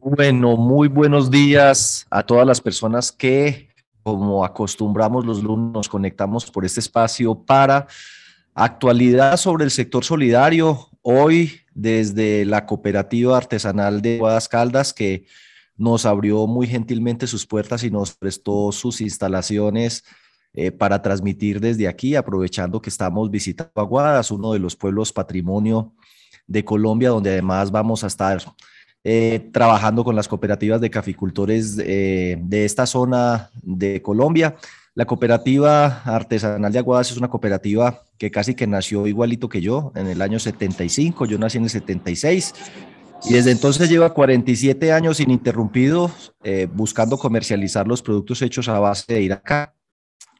Bueno, muy buenos días a todas las personas que, como acostumbramos los lunes, nos conectamos por este espacio para actualidad sobre el sector solidario. Hoy, desde la cooperativa artesanal de Guadas Caldas, que nos abrió muy gentilmente sus puertas y nos prestó sus instalaciones eh, para transmitir desde aquí, aprovechando que estamos visitando Aguadas, uno de los pueblos patrimonio de Colombia, donde además vamos a estar eh, trabajando con las cooperativas de caficultores eh, de esta zona de Colombia. La cooperativa artesanal de Aguadas es una cooperativa que casi que nació igualito que yo en el año 75, yo nací en el 76 y desde entonces lleva 47 años ininterrumpidos buscando comercializar los productos hechos a base de iraca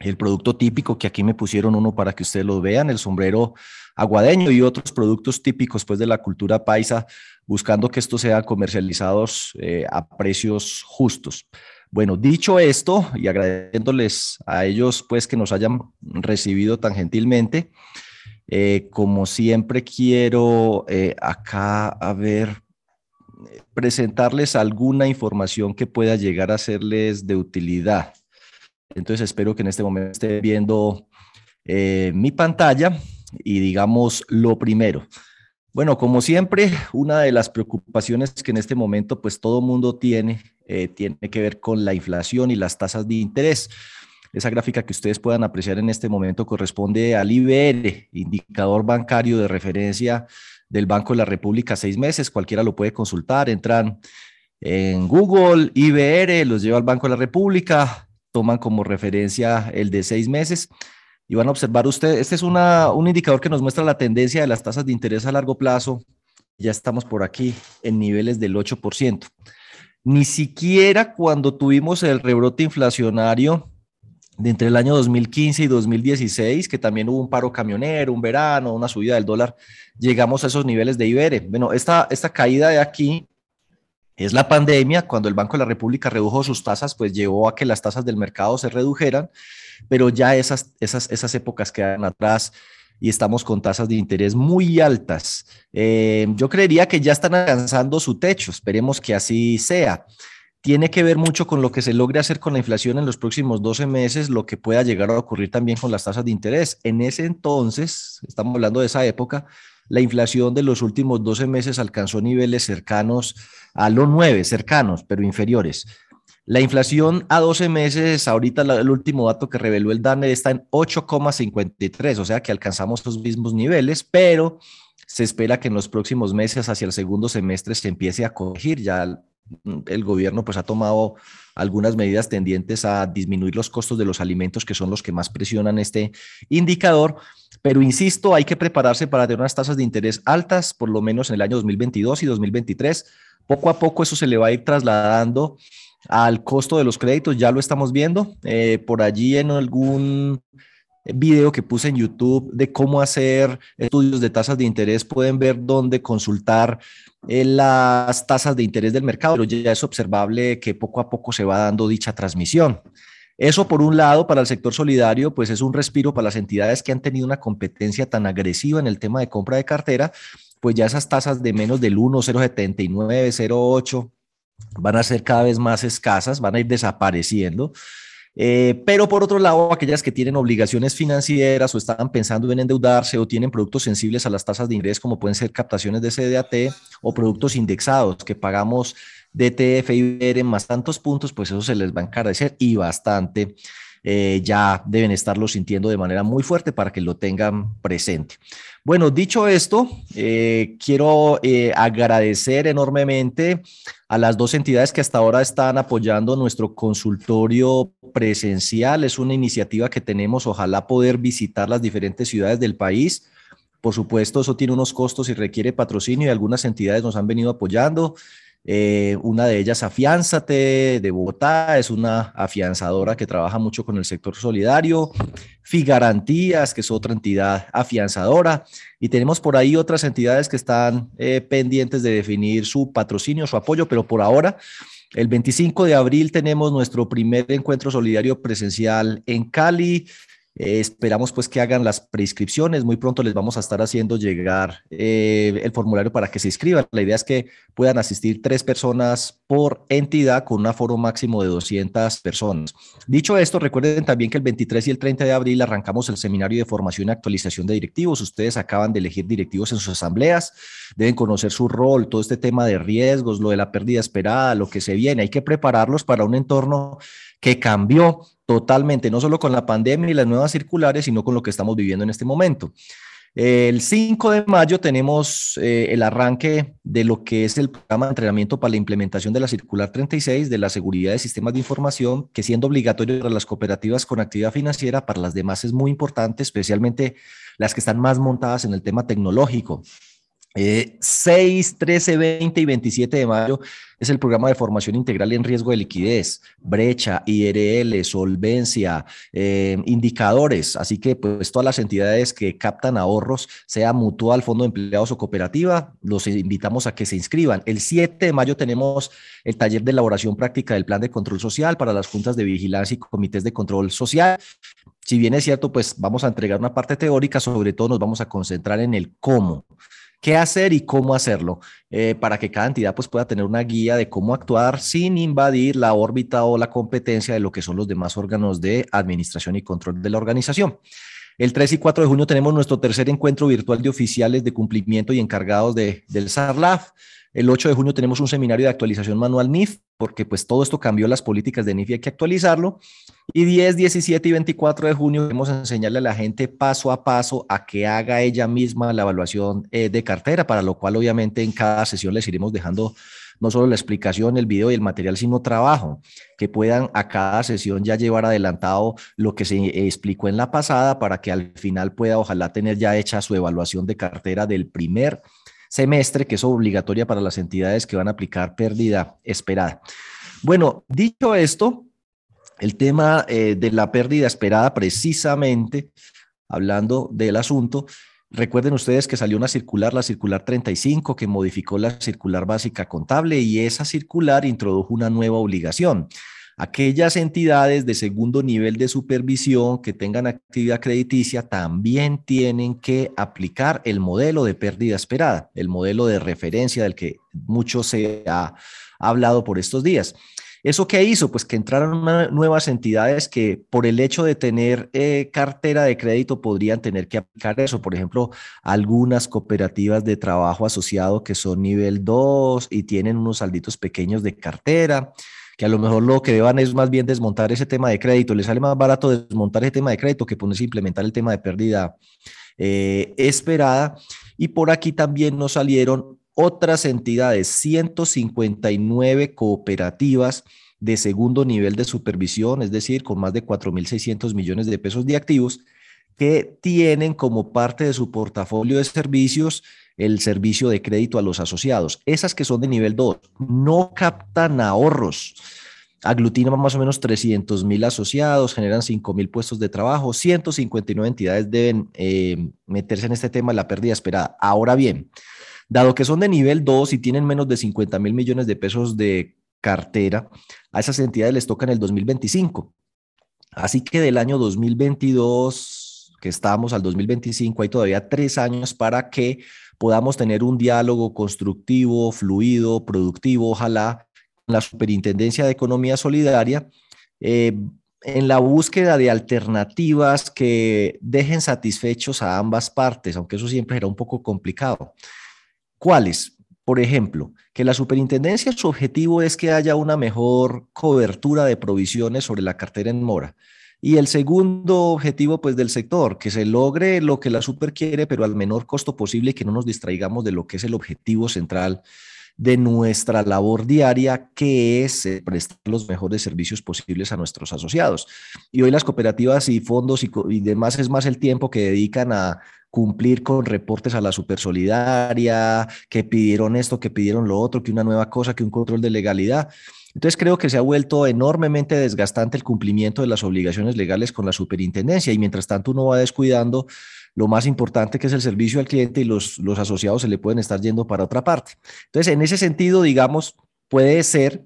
el producto típico que aquí me pusieron uno para que ustedes lo vean, el sombrero aguadeño y otros productos típicos pues de la cultura paisa, buscando que estos sean comercializados eh, a precios justos. Bueno, dicho esto y agradeciéndoles a ellos pues que nos hayan recibido tan gentilmente, eh, como siempre quiero eh, acá a ver presentarles alguna información que pueda llegar a serles de utilidad. Entonces espero que en este momento esté viendo eh, mi pantalla y digamos lo primero. Bueno, como siempre, una de las preocupaciones que en este momento pues todo mundo tiene, eh, tiene que ver con la inflación y las tasas de interés. Esa gráfica que ustedes puedan apreciar en este momento corresponde al IBR, indicador bancario de referencia del Banco de la República, seis meses. Cualquiera lo puede consultar. Entran en Google, IBR, los lleva al Banco de la República, toman como referencia el de seis meses y van a observar ustedes, este es una, un indicador que nos muestra la tendencia de las tasas de interés a largo plazo. Ya estamos por aquí en niveles del 8%. Ni siquiera cuando tuvimos el rebrote inflacionario de entre el año 2015 y 2016, que también hubo un paro camionero, un verano, una subida del dólar, llegamos a esos niveles de Ibere. Bueno, esta, esta caída de aquí es la pandemia, cuando el Banco de la República redujo sus tasas, pues llevó a que las tasas del mercado se redujeran, pero ya esas, esas, esas épocas quedan atrás y estamos con tasas de interés muy altas. Eh, yo creería que ya están alcanzando su techo, esperemos que así sea. Tiene que ver mucho con lo que se logre hacer con la inflación en los próximos 12 meses, lo que pueda llegar a ocurrir también con las tasas de interés. En ese entonces, estamos hablando de esa época, la inflación de los últimos 12 meses alcanzó niveles cercanos a los 9, cercanos, pero inferiores. La inflación a 12 meses, ahorita el último dato que reveló el DANE está en 8,53, o sea que alcanzamos los mismos niveles, pero se espera que en los próximos meses, hacia el segundo semestre, se empiece a corregir. Ya el gobierno pues ha tomado algunas medidas tendientes a disminuir los costos de los alimentos, que son los que más presionan este indicador. Pero insisto, hay que prepararse para tener unas tasas de interés altas, por lo menos en el año 2022 y 2023. Poco a poco eso se le va a ir trasladando al costo de los créditos, ya lo estamos viendo. Eh, por allí en algún video que puse en YouTube de cómo hacer estudios de tasas de interés, pueden ver dónde consultar eh, las tasas de interés del mercado, pero ya es observable que poco a poco se va dando dicha transmisión. Eso, por un lado, para el sector solidario, pues es un respiro para las entidades que han tenido una competencia tan agresiva en el tema de compra de cartera, pues ya esas tasas de menos del 1, 0,79, 0,8 van a ser cada vez más escasas, van a ir desapareciendo. Eh, pero por otro lado, aquellas que tienen obligaciones financieras o están pensando en endeudarse o tienen productos sensibles a las tasas de ingreso, como pueden ser captaciones de CDAT o productos indexados que pagamos DTF y más tantos puntos, pues eso se les va a encarecer y bastante. Eh, ya deben estarlo sintiendo de manera muy fuerte para que lo tengan presente. Bueno, dicho esto, eh, quiero eh, agradecer enormemente a las dos entidades que hasta ahora están apoyando nuestro consultorio presencial. Es una iniciativa que tenemos, ojalá poder visitar las diferentes ciudades del país. Por supuesto, eso tiene unos costos y requiere patrocinio y algunas entidades nos han venido apoyando. Eh, una de ellas, Afianzate, de Bogotá, es una afianzadora que trabaja mucho con el sector solidario. Figarantías, que es otra entidad afianzadora. Y tenemos por ahí otras entidades que están eh, pendientes de definir su patrocinio, su apoyo, pero por ahora, el 25 de abril tenemos nuestro primer encuentro solidario presencial en Cali. Eh, esperamos pues que hagan las prescripciones. Muy pronto les vamos a estar haciendo llegar eh, el formulario para que se inscriban. La idea es que puedan asistir tres personas por entidad con un aforo máximo de 200 personas. Dicho esto, recuerden también que el 23 y el 30 de abril arrancamos el seminario de formación y actualización de directivos. Ustedes acaban de elegir directivos en sus asambleas, deben conocer su rol, todo este tema de riesgos, lo de la pérdida esperada, lo que se viene. Hay que prepararlos para un entorno que cambió totalmente, no solo con la pandemia y las nuevas circulares, sino con lo que estamos viviendo en este momento. El 5 de mayo tenemos eh, el arranque de lo que es el programa de entrenamiento para la implementación de la circular 36 de la seguridad de sistemas de información, que siendo obligatorio para las cooperativas con actividad financiera, para las demás es muy importante, especialmente las que están más montadas en el tema tecnológico. 6, 13, 20 y 27 de mayo es el programa de formación integral en riesgo de liquidez, brecha, IRL, solvencia, eh, indicadores. Así que pues todas las entidades que captan ahorros, sea mutual, fondo de empleados o cooperativa, los invitamos a que se inscriban. El 7 de mayo tenemos el taller de elaboración práctica del plan de control social para las juntas de vigilancia y comités de control social. Si bien es cierto, pues vamos a entregar una parte teórica, sobre todo nos vamos a concentrar en el cómo qué hacer y cómo hacerlo, eh, para que cada entidad pues, pueda tener una guía de cómo actuar sin invadir la órbita o la competencia de lo que son los demás órganos de administración y control de la organización. El 3 y 4 de junio tenemos nuestro tercer encuentro virtual de oficiales de cumplimiento y encargados de, del SARLAF. El 8 de junio tenemos un seminario de actualización manual NIF, porque pues todo esto cambió las políticas de NIF y hay que actualizarlo. Y 10, 17 y 24 de junio queremos enseñarle a la gente paso a paso a que haga ella misma la evaluación eh, de cartera, para lo cual obviamente en cada sesión les iremos dejando no solo la explicación, el video y el material, sino trabajo, que puedan a cada sesión ya llevar adelantado lo que se explicó en la pasada para que al final pueda ojalá tener ya hecha su evaluación de cartera del primer semestre, que es obligatoria para las entidades que van a aplicar pérdida esperada. Bueno, dicho esto, el tema eh, de la pérdida esperada, precisamente hablando del asunto, recuerden ustedes que salió una circular, la circular 35, que modificó la circular básica contable y esa circular introdujo una nueva obligación Aquellas entidades de segundo nivel de supervisión que tengan actividad crediticia también tienen que aplicar el modelo de pérdida esperada, el modelo de referencia del que mucho se ha hablado por estos días. ¿Eso qué hizo? Pues que entraron nuevas entidades que por el hecho de tener eh, cartera de crédito podrían tener que aplicar eso. Por ejemplo, algunas cooperativas de trabajo asociado que son nivel 2 y tienen unos salditos pequeños de cartera que a lo mejor lo que deban es más bien desmontar ese tema de crédito. Les sale más barato desmontar ese tema de crédito que ponerse a implementar el tema de pérdida eh, esperada. Y por aquí también nos salieron otras entidades, 159 cooperativas de segundo nivel de supervisión, es decir, con más de 4.600 millones de pesos de activos, que tienen como parte de su portafolio de servicios el servicio de crédito a los asociados. Esas que son de nivel 2 no captan ahorros. Aglutinan más o menos 300 mil asociados, generan 5 mil puestos de trabajo, 159 entidades deben eh, meterse en este tema de la pérdida esperada. Ahora bien, dado que son de nivel 2 y tienen menos de 50 mil millones de pesos de cartera, a esas entidades les toca en el 2025. Así que del año 2022, que estamos al 2025, hay todavía tres años para que podamos tener un diálogo constructivo, fluido, productivo, ojalá, con la Superintendencia de Economía Solidaria, eh, en la búsqueda de alternativas que dejen satisfechos a ambas partes, aunque eso siempre era un poco complicado. ¿Cuáles? Por ejemplo, que la superintendencia, su objetivo es que haya una mejor cobertura de provisiones sobre la cartera en mora. Y el segundo objetivo pues del sector, que se logre lo que la super quiere, pero al menor costo posible y que no nos distraigamos de lo que es el objetivo central de nuestra labor diaria, que es eh, prestar los mejores servicios posibles a nuestros asociados. Y hoy las cooperativas y fondos y, y demás es más el tiempo que dedican a cumplir con reportes a la super solidaria, que pidieron esto, que pidieron lo otro, que una nueva cosa, que un control de legalidad. Entonces creo que se ha vuelto enormemente desgastante el cumplimiento de las obligaciones legales con la superintendencia y mientras tanto uno va descuidando lo más importante que es el servicio al cliente y los, los asociados se le pueden estar yendo para otra parte. Entonces en ese sentido, digamos, puede ser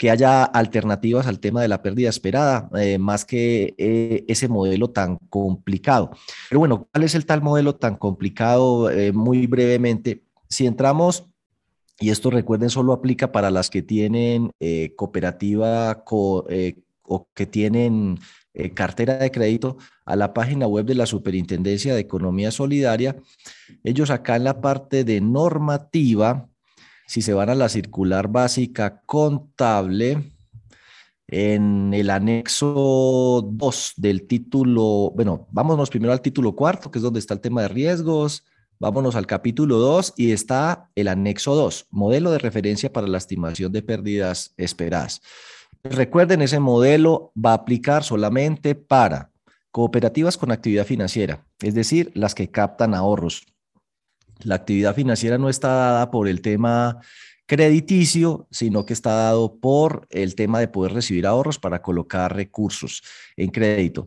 que haya alternativas al tema de la pérdida esperada, eh, más que eh, ese modelo tan complicado. Pero bueno, ¿cuál es el tal modelo tan complicado? Eh, muy brevemente, si entramos, y esto recuerden, solo aplica para las que tienen cooperativa o que tienen cartera de crédito a la página web de la Superintendencia de Economía Solidaria. Ellos acá en la parte de normativa si se van a la circular básica contable, en el anexo 2 del título, bueno, vámonos primero al título cuarto, que es donde está el tema de riesgos, vámonos al capítulo 2 y está el anexo 2, modelo de referencia para la estimación de pérdidas esperadas. Recuerden, ese modelo va a aplicar solamente para cooperativas con actividad financiera, es decir, las que captan ahorros, la actividad financiera no está dada por el tema crediticio, sino que está dado por el tema de poder recibir ahorros para colocar recursos en crédito.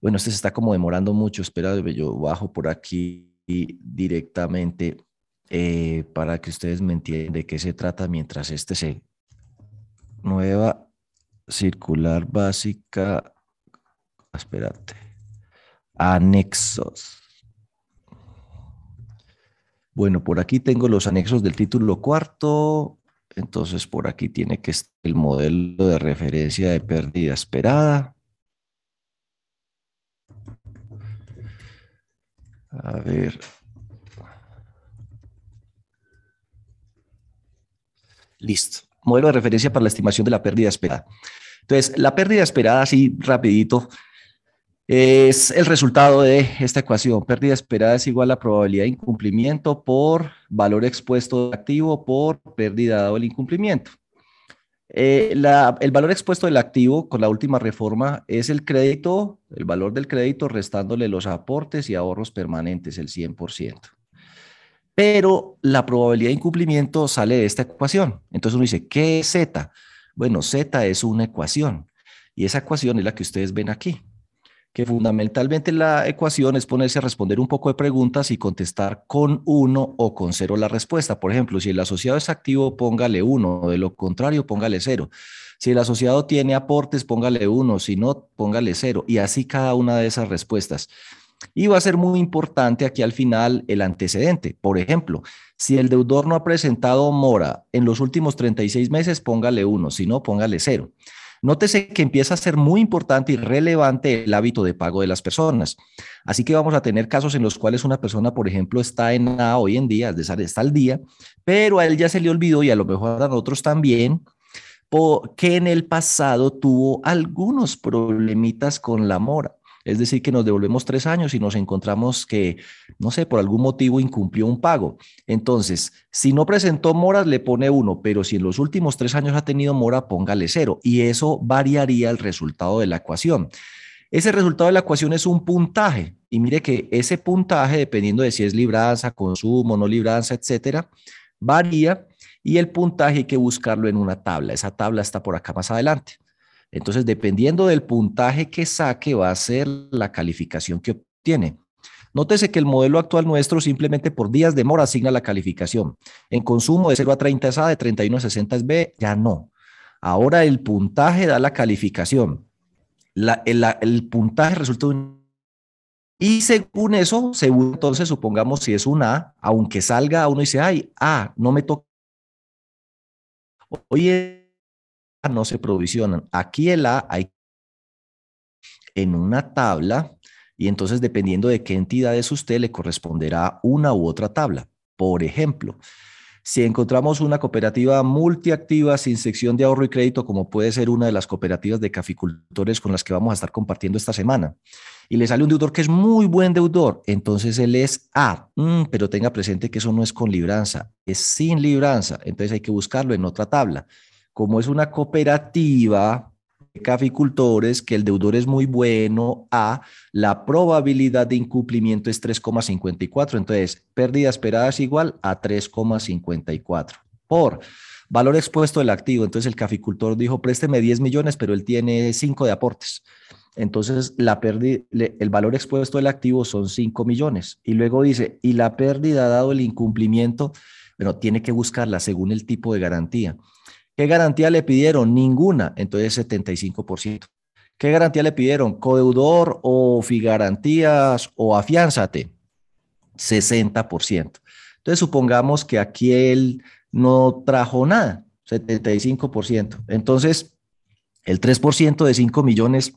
Bueno, este se está como demorando mucho. Espera, yo bajo por aquí directamente eh, para que ustedes me entiendan de qué se trata mientras este se nueva circular básica. Espérate. Anexos. Bueno, por aquí tengo los anexos del título cuarto. Entonces, por aquí tiene que estar el modelo de referencia de pérdida esperada. A ver. Listo. Modelo de referencia para la estimación de la pérdida esperada. Entonces, la pérdida esperada, así rapidito, es el resultado de esta ecuación. Pérdida esperada es igual a probabilidad de incumplimiento por valor expuesto del activo por pérdida dado el incumplimiento. Eh, el valor expuesto del activo con la última reforma es el crédito, el valor del crédito restándole los aportes y ahorros permanentes, el 100%. Pero la probabilidad de incumplimiento sale de esta ecuación. Entonces uno dice, ¿qué es Z? Bueno, Z es una ecuación y esa ecuación es la que ustedes ven aquí que fundamentalmente la ecuación es ponerse a responder un poco de preguntas y contestar con uno o con cero la respuesta. Por ejemplo, si el asociado es activo, póngale uno, de lo contrario, póngale cero. Si el asociado tiene aportes, póngale uno, si no, póngale cero. Y así cada una de esas respuestas. Y va a ser muy importante aquí al final el antecedente. Por ejemplo, si el deudor no ha presentado mora en los últimos 36 meses, póngale uno, si no, póngale cero. Nótese que empieza a ser muy importante y relevante el hábito de pago de las personas. Así que vamos a tener casos en los cuales una persona, por ejemplo, está en A hoy en día, está al día, pero a él ya se le olvidó y a lo mejor a nosotros también, que en el pasado tuvo algunos problemitas con la mora. Es decir, que nos devolvemos tres años y nos encontramos que, no sé, por algún motivo incumplió un pago. Entonces, si no presentó moras, le pone uno, pero si en los últimos tres años ha tenido mora, póngale cero. Y eso variaría el resultado de la ecuación. Ese resultado de la ecuación es un puntaje. Y mire que ese puntaje, dependiendo de si es libranza, consumo, no libranza, etcétera, varía y el puntaje hay que buscarlo en una tabla. Esa tabla está por acá más adelante. Entonces, dependiendo del puntaje que saque, va a ser la calificación que obtiene. Nótese que el modelo actual nuestro simplemente por días de mora asigna la calificación. En consumo de 0 a 30 es A, de 31 a 60 es B, ya no. Ahora el puntaje da la calificación. el, puntaje resulta un... Y según eso, según entonces supongamos si es un A, aunque salga uno dice, ay, A, no me toca. Oye, no se provisionan. Aquí el A hay en una tabla y entonces dependiendo de qué entidad es usted le corresponderá una u otra tabla. Por ejemplo, si encontramos una cooperativa multiactiva sin sección de ahorro y crédito, como puede ser una de las cooperativas de caficultores con las que vamos a estar compartiendo esta semana, y le sale un deudor que es muy buen deudor, entonces él es A, mm, pero tenga presente que eso no es con libranza, es sin libranza, entonces hay que buscarlo en otra tabla como es una cooperativa de caficultores, que el deudor es muy bueno, A, la probabilidad de incumplimiento es 3,54. Entonces, pérdida esperada es igual a 3,54 por valor expuesto del activo. Entonces, el caficultor dijo, présteme 10 millones, pero él tiene 5 de aportes. Entonces, la pérdida, el valor expuesto del activo son 5 millones. Y luego dice, y la pérdida dado el incumplimiento, bueno, tiene que buscarla según el tipo de garantía. ¿Qué garantía le pidieron? Ninguna, entonces 75%. ¿Qué garantía le pidieron? ¿Codeudor o figarantías o afiánzate? 60%. Entonces supongamos que aquí él no trajo nada, 75%. Entonces, el 3% de 5 millones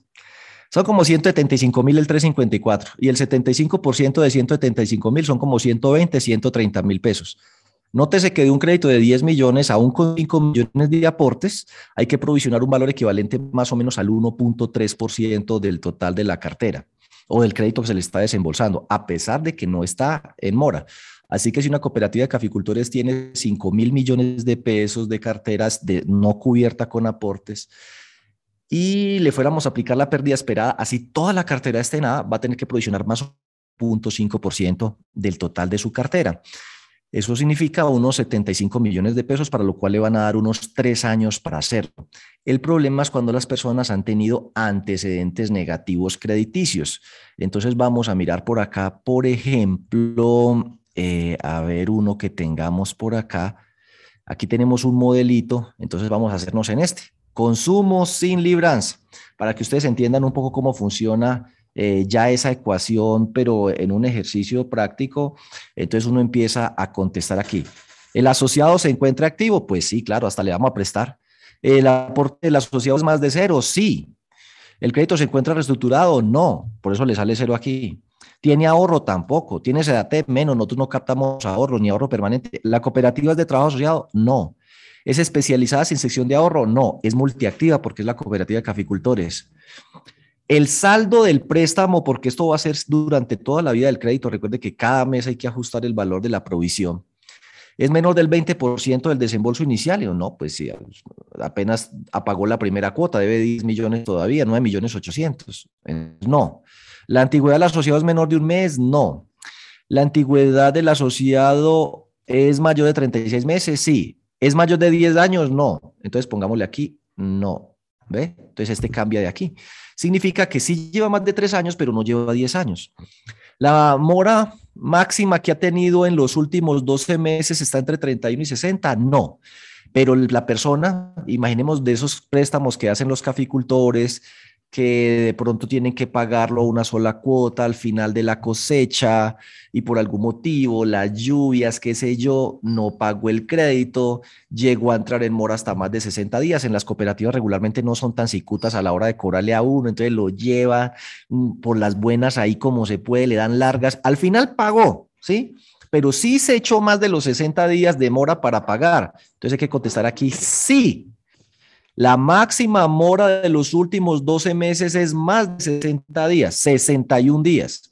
son como 175 mil el 354 y el 75% de 175 mil son como 120, 130 mil pesos. Nótese que de un crédito de 10 millones a un con 5 millones de aportes hay que provisionar un valor equivalente más o menos al 1.3% del total de la cartera o del crédito que se le está desembolsando, a pesar de que no está en mora. Así que si una cooperativa de caficultores tiene 5 mil millones de pesos de carteras de no cubierta con aportes y le fuéramos a aplicar la pérdida esperada, así toda la cartera esté nada, va a tener que provisionar más 0.5% del total de su cartera. Eso significa unos 75 millones de pesos, para lo cual le van a dar unos tres años para hacerlo. El problema es cuando las personas han tenido antecedentes negativos crediticios. Entonces vamos a mirar por acá, por ejemplo, eh, a ver uno que tengamos por acá. Aquí tenemos un modelito, entonces vamos a hacernos en este. Consumo sin libranza, para que ustedes entiendan un poco cómo funciona eh, ya esa ecuación, pero en un ejercicio práctico, entonces uno empieza a contestar aquí. ¿El asociado se encuentra activo? Pues sí, claro, hasta le vamos a prestar. ¿El aporte del asociado es más de cero? Sí. ¿El crédito se encuentra reestructurado? No, por eso le sale cero aquí. ¿Tiene ahorro? Tampoco. ¿Tiene SEDATEP? Menos, nosotros no captamos ahorro ni ahorro permanente. ¿La cooperativa es de trabajo asociado? No. ¿Es especializada sin sección de ahorro? No. Es multiactiva porque es la cooperativa de caficultores. El saldo del préstamo, porque esto va a ser durante toda la vida del crédito, recuerde que cada mes hay que ajustar el valor de la provisión. ¿Es menor del 20% del desembolso inicial? ¿O no? Pues sí, apenas apagó la primera cuota, debe 10 millones todavía, 9 millones 800. No. ¿La antigüedad del asociado es menor de un mes? No. ¿La antigüedad del asociado es mayor de 36 meses? Sí. ¿Es mayor de 10 años? No. Entonces pongámosle aquí, no. ¿Ve? Entonces este cambia de aquí significa que sí lleva más de tres años, pero no lleva diez años. La mora máxima que ha tenido en los últimos 12 meses está entre 31 y 60, no. Pero la persona, imaginemos de esos préstamos que hacen los caficultores, que de pronto tienen que pagarlo una sola cuota al final de la cosecha y por algún motivo, las lluvias, qué sé yo, no pagó el crédito, llegó a entrar en mora hasta más de 60 días. En las cooperativas regularmente no son tan cicutas a la hora de cobrarle a uno, entonces lo lleva mm, por las buenas ahí como se puede, le dan largas. Al final pagó, ¿sí? Pero sí se echó más de los 60 días de mora para pagar. Entonces hay que contestar aquí, sí, la máxima mora de los últimos 12 meses es más de 60 días, 61 días.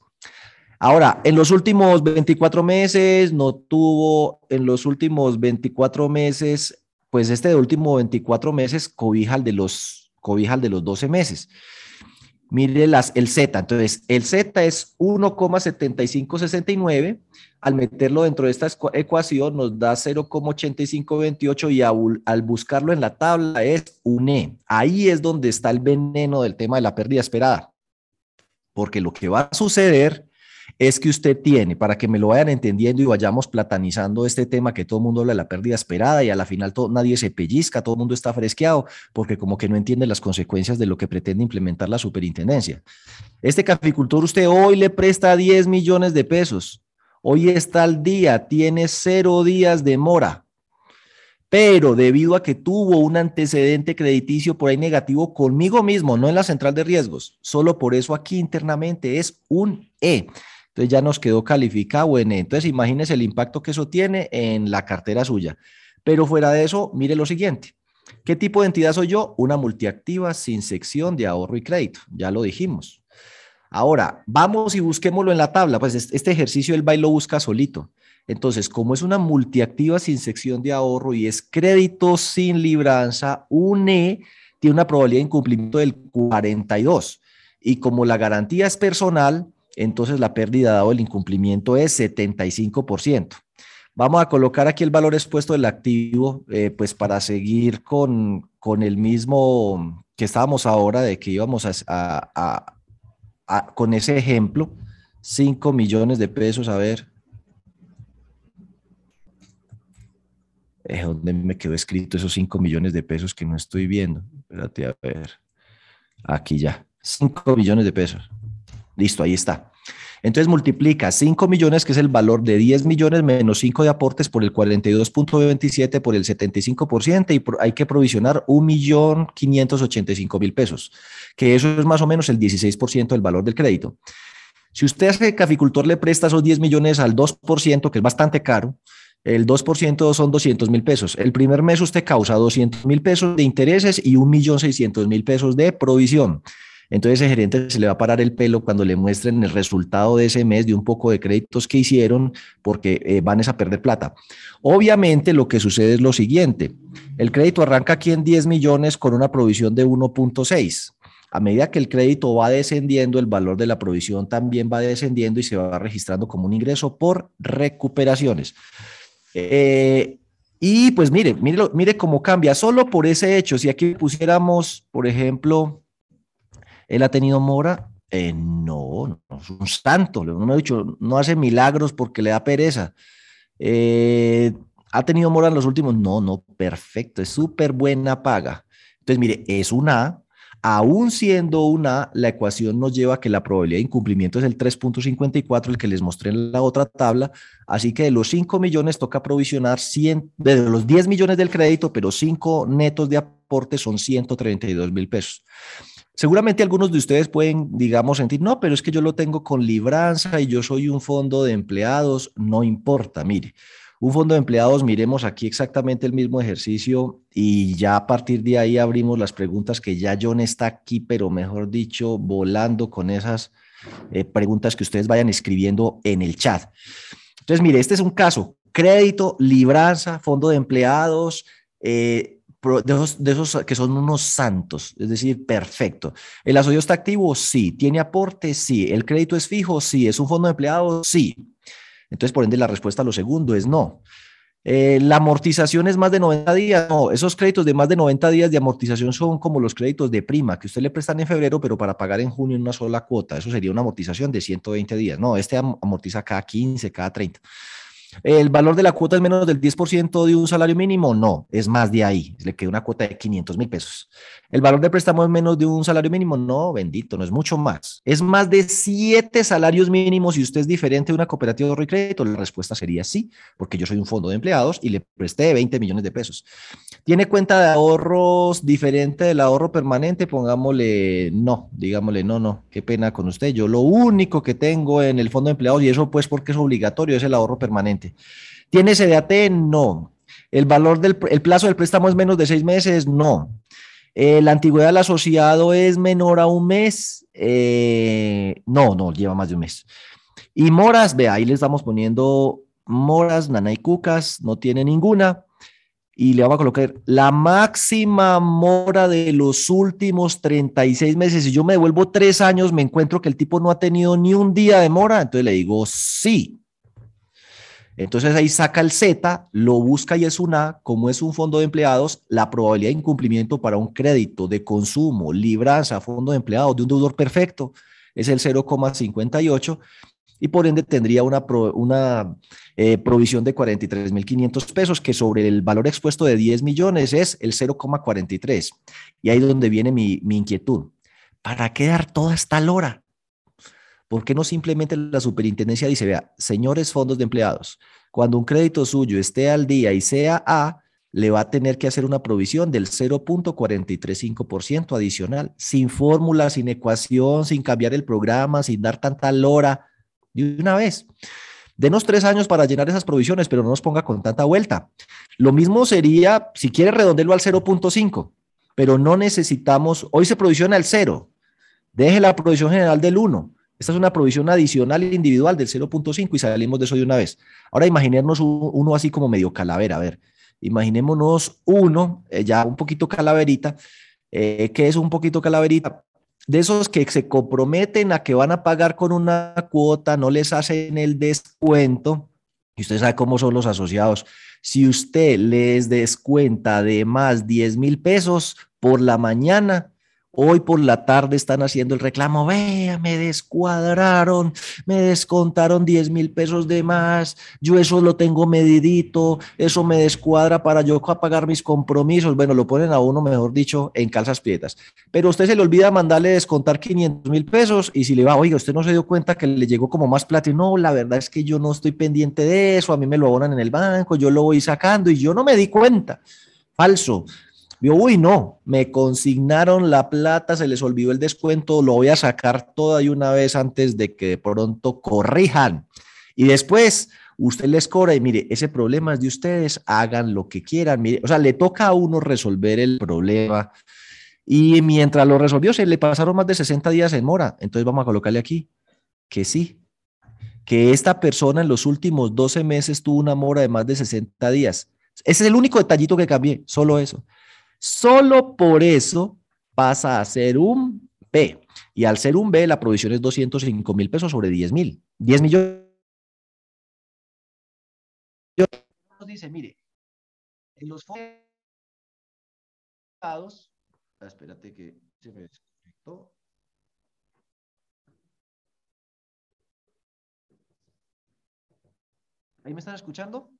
Ahora, en los últimos 24 meses no tuvo, en los últimos 24 meses, pues este de último 24 meses cobija el de los, cobija el de los 12 meses. Mire las, el Z, entonces el Z es 1,7569 al meterlo dentro de esta ecuación nos da 0,8528 y al buscarlo en la tabla es un E. Ahí es donde está el veneno del tema de la pérdida esperada. Porque lo que va a suceder es que usted tiene, para que me lo vayan entendiendo y vayamos platanizando este tema que todo el mundo habla de la pérdida esperada y a la final todo, nadie se pellizca, todo el mundo está fresqueado porque como que no entiende las consecuencias de lo que pretende implementar la superintendencia. Este caficultor usted hoy le presta 10 millones de pesos Hoy está al día, tiene cero días de mora, pero debido a que tuvo un antecedente crediticio por ahí negativo conmigo mismo, no en la central de riesgos, solo por eso aquí internamente es un E. Entonces ya nos quedó calificado en E. Entonces imagínese el impacto que eso tiene en la cartera suya. Pero fuera de eso, mire lo siguiente. ¿Qué tipo de entidad soy yo? Una multiactiva sin sección de ahorro y crédito. Ya lo dijimos. Ahora, vamos y busquémoslo en la tabla. Pues este ejercicio el baile lo busca solito. Entonces, como es una multiactiva sin sección de ahorro y es crédito sin libranza, UNE tiene una probabilidad de incumplimiento del 42. Y como la garantía es personal, entonces la pérdida dado el incumplimiento es 75%. Vamos a colocar aquí el valor expuesto del activo, eh, pues para seguir con, con, el mismo que estábamos ahora, de que íbamos a con ese ejemplo, 5 millones de pesos, a ver. Eh, ¿Dónde me quedó escrito esos 5 millones de pesos que no estoy viendo? Espérate a ver. Aquí ya. 5 millones de pesos. Listo, ahí está. Entonces multiplica 5 millones, que es el valor de 10 millones, menos 5 de aportes por el 42.27 por el 75%, y hay que provisionar 1.585.000 pesos, que eso es más o menos el 16% del valor del crédito. Si usted hace caficultor le presta esos 10 millones al 2%, que es bastante caro, el 2% son 200 mil pesos. El primer mes usted causa 200 mil pesos de intereses y 1.600.000 pesos de provisión. Entonces ese gerente se le va a parar el pelo cuando le muestren el resultado de ese mes de un poco de créditos que hicieron porque eh, van a perder plata. Obviamente lo que sucede es lo siguiente. El crédito arranca aquí en 10 millones con una provisión de 1.6. A medida que el crédito va descendiendo, el valor de la provisión también va descendiendo y se va registrando como un ingreso por recuperaciones. Eh, y pues mire, mire, mire cómo cambia. Solo por ese hecho, si aquí pusiéramos, por ejemplo, ¿Él ha tenido mora? Eh, no, no es un santo, no me ha dicho, no hace milagros porque le da pereza. Eh, ¿Ha tenido mora en los últimos? No, no, perfecto, es súper buena paga. Entonces, mire, es una A. Aún siendo una, la ecuación nos lleva a que la probabilidad de incumplimiento es el 3.54, el que les mostré en la otra tabla. Así que de los 5 millones toca provisionar 100, de los 10 millones del crédito, pero 5 netos de aporte son 132 mil pesos. Seguramente algunos de ustedes pueden, digamos, sentir, no, pero es que yo lo tengo con libranza y yo soy un fondo de empleados, no importa, mire. Un fondo de empleados, miremos aquí exactamente el mismo ejercicio y ya a partir de ahí abrimos las preguntas que ya John está aquí, pero mejor dicho, volando con esas eh, preguntas que ustedes vayan escribiendo en el chat. Entonces, mire, este es un caso, crédito, libranza, fondo de empleados, eh, de esos, que son unos santos, es decir, perfecto. ¿El asocio está activo? Sí. ¿Tiene aporte? Sí. ¿El crédito es fijo? Sí. ¿Es un fondo de empleados? Sí. Entonces, por ende, la respuesta a lo segundo es no. Eh, ¿La amortización es más de 90 días? No, esos créditos de más de 90 días de amortización son como los créditos de prima que usted le prestan en febrero, pero para pagar en junio en una sola cuota. Eso sería una amortización de 120 días. No, este amortiza cada 15, cada 30. ¿El valor de la cuota es menos del 10% de un salario mínimo? No, es más de ahí. Le queda una cuota de 500 mil pesos. ¿El valor de préstamo es menos de un salario mínimo? No, bendito, no es mucho más. ¿Es más de siete salarios mínimos y usted es diferente de una cooperativa de ahorro y crédito? La respuesta sería sí, porque yo soy un fondo de empleados y le presté 20 millones de pesos. ¿Tiene cuenta de ahorros diferente del ahorro permanente? Pongámosle no, digámosle no, no, qué pena con usted. Yo lo único que tengo en el fondo de empleados, y eso pues porque es obligatorio, es el ahorro permanente. ¿Tiene CDAT? No. ¿El valor del el plazo del préstamo es menos de seis meses? No. Eh, ¿La antigüedad del asociado es menor a un mes? Eh, no, no, lleva más de un mes. Y moras, vea, ahí le estamos poniendo moras, nanaycucas, no tiene ninguna y le vamos a colocar la máxima mora de los últimos 36 meses. Si yo me devuelvo tres años, me encuentro que el tipo no ha tenido ni un día de mora, entonces le digo sí. Entonces ahí saca el Z, lo busca y es una, como es un fondo de empleados, la probabilidad de incumplimiento para un crédito de consumo, libranza, fondo de empleados de un deudor perfecto es el 0,58 y por ende tendría una, una eh, provisión de 43.500 pesos, que sobre el valor expuesto de 10 millones es el 0,43. Y ahí es donde viene mi, mi inquietud. ¿Para qué dar toda esta lora? ¿Por qué no simplemente la superintendencia dice, vea, señores fondos de empleados, cuando un crédito suyo esté al día y sea A, le va a tener que hacer una provisión del 0.435% adicional, sin fórmula, sin ecuación, sin cambiar el programa, sin dar tanta lora de una vez. Denos tres años para llenar esas provisiones, pero no nos ponga con tanta vuelta. Lo mismo sería, si quiere redondearlo al 0.5, pero no necesitamos, hoy se provisiona el 0, deje la provisión general del 1. Esta es una provisión adicional individual del 0.5 y salimos de eso de una vez. Ahora imaginémonos uno así como medio calavera, a ver, imaginémonos uno, eh, ya un poquito calaverita, eh, que es un poquito calaverita, de esos que se comprometen a que van a pagar con una cuota, no les hacen el descuento. Y usted sabe cómo son los asociados. Si usted les descuenta de más 10 mil pesos por la mañana, Hoy por la tarde están haciendo el reclamo, vea, me descuadraron, me descontaron 10 mil pesos de más, yo eso lo tengo medidito, eso me descuadra para yo pagar mis compromisos. Bueno, lo ponen a uno, mejor dicho, en calzas prietas. Pero usted se le olvida mandarle descontar 500 mil pesos y si le va, oiga, usted no se dio cuenta que le llegó como más plata y no, la verdad es que yo no estoy pendiente de eso, a mí me lo abonan en el banco, yo lo voy sacando y yo no me di cuenta. Falso. Uy, no, me consignaron la plata, se les olvidó el descuento, lo voy a sacar toda y una vez antes de que de pronto corrijan. Y después usted les cobra y mire, ese problema es de ustedes, hagan lo que quieran. Mire, o sea, le toca a uno resolver el problema. Y mientras lo resolvió, se le pasaron más de 60 días en mora. Entonces vamos a colocarle aquí que sí, que esta persona en los últimos 12 meses tuvo una mora de más de 60 días. Ese es el único detallito que cambié, solo eso. Solo por eso pasa a ser un B. Y al ser un B, la provisión es 205 mil pesos sobre 10 mil. 10 millones. Dice, mire, en los fondos, espérate que se me desconectó. ¿Ahí me están escuchando?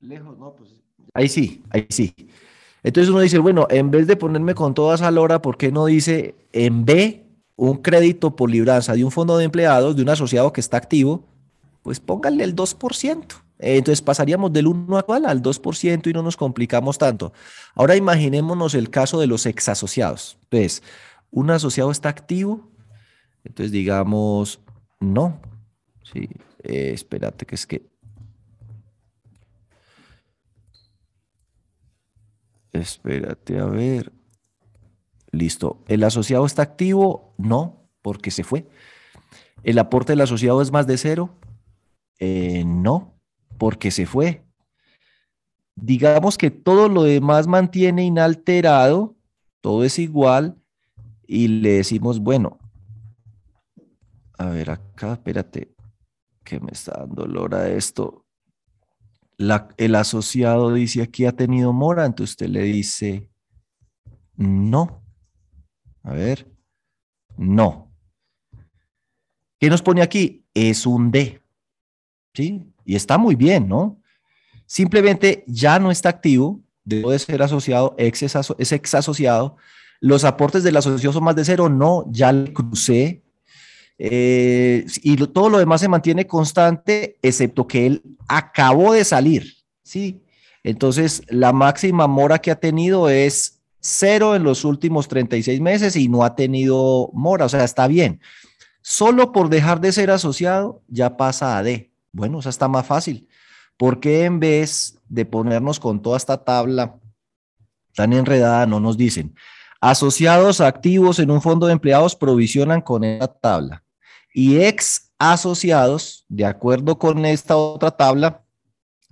Lejos, no, pues. Ahí sí, ahí sí. Entonces uno dice, bueno, en vez de ponerme con todas a hora, ¿por qué no dice en B un crédito por libranza de un fondo de empleados, de un asociado que está activo? Pues pónganle el 2%. Entonces pasaríamos del 1 actual al 2% y no nos complicamos tanto. Ahora imaginémonos el caso de los exasociados. Entonces, un asociado está activo, entonces digamos, no. Sí, eh, espérate, que es que Espérate, a ver. Listo. ¿El asociado está activo? No, porque se fue. ¿El aporte del asociado es más de cero? Eh, no, porque se fue. Digamos que todo lo demás mantiene inalterado, todo es igual, y le decimos, bueno, a ver acá, espérate, que me está dando dolor a el asociado dice aquí ha tenido mora, entonces usted le dice no. A ver, no. ¿Qué nos pone aquí? Es un D. ¿Sí? Y está muy bien, ¿no? Simplemente ya no está activo, debe de ser asociado, ex es ex asociado. Los aportes del asociado son más de cero, no, ya le crucé, eh, y todo lo demás se mantiene constante, excepto que él acabó de salir, ¿sí? Entonces, la máxima mora que ha tenido es cero en los últimos 36 meses y no ha tenido mora, o sea, está bien. Solo por dejar de ser asociado ya pasa a D. Bueno, o sea, está más fácil. ¿Por qué en vez de ponernos con toda esta tabla tan enredada no nos dicen asociados activos en un fondo de empleados provisionan con esta tabla? Y ex asociados, de acuerdo con esta otra tabla,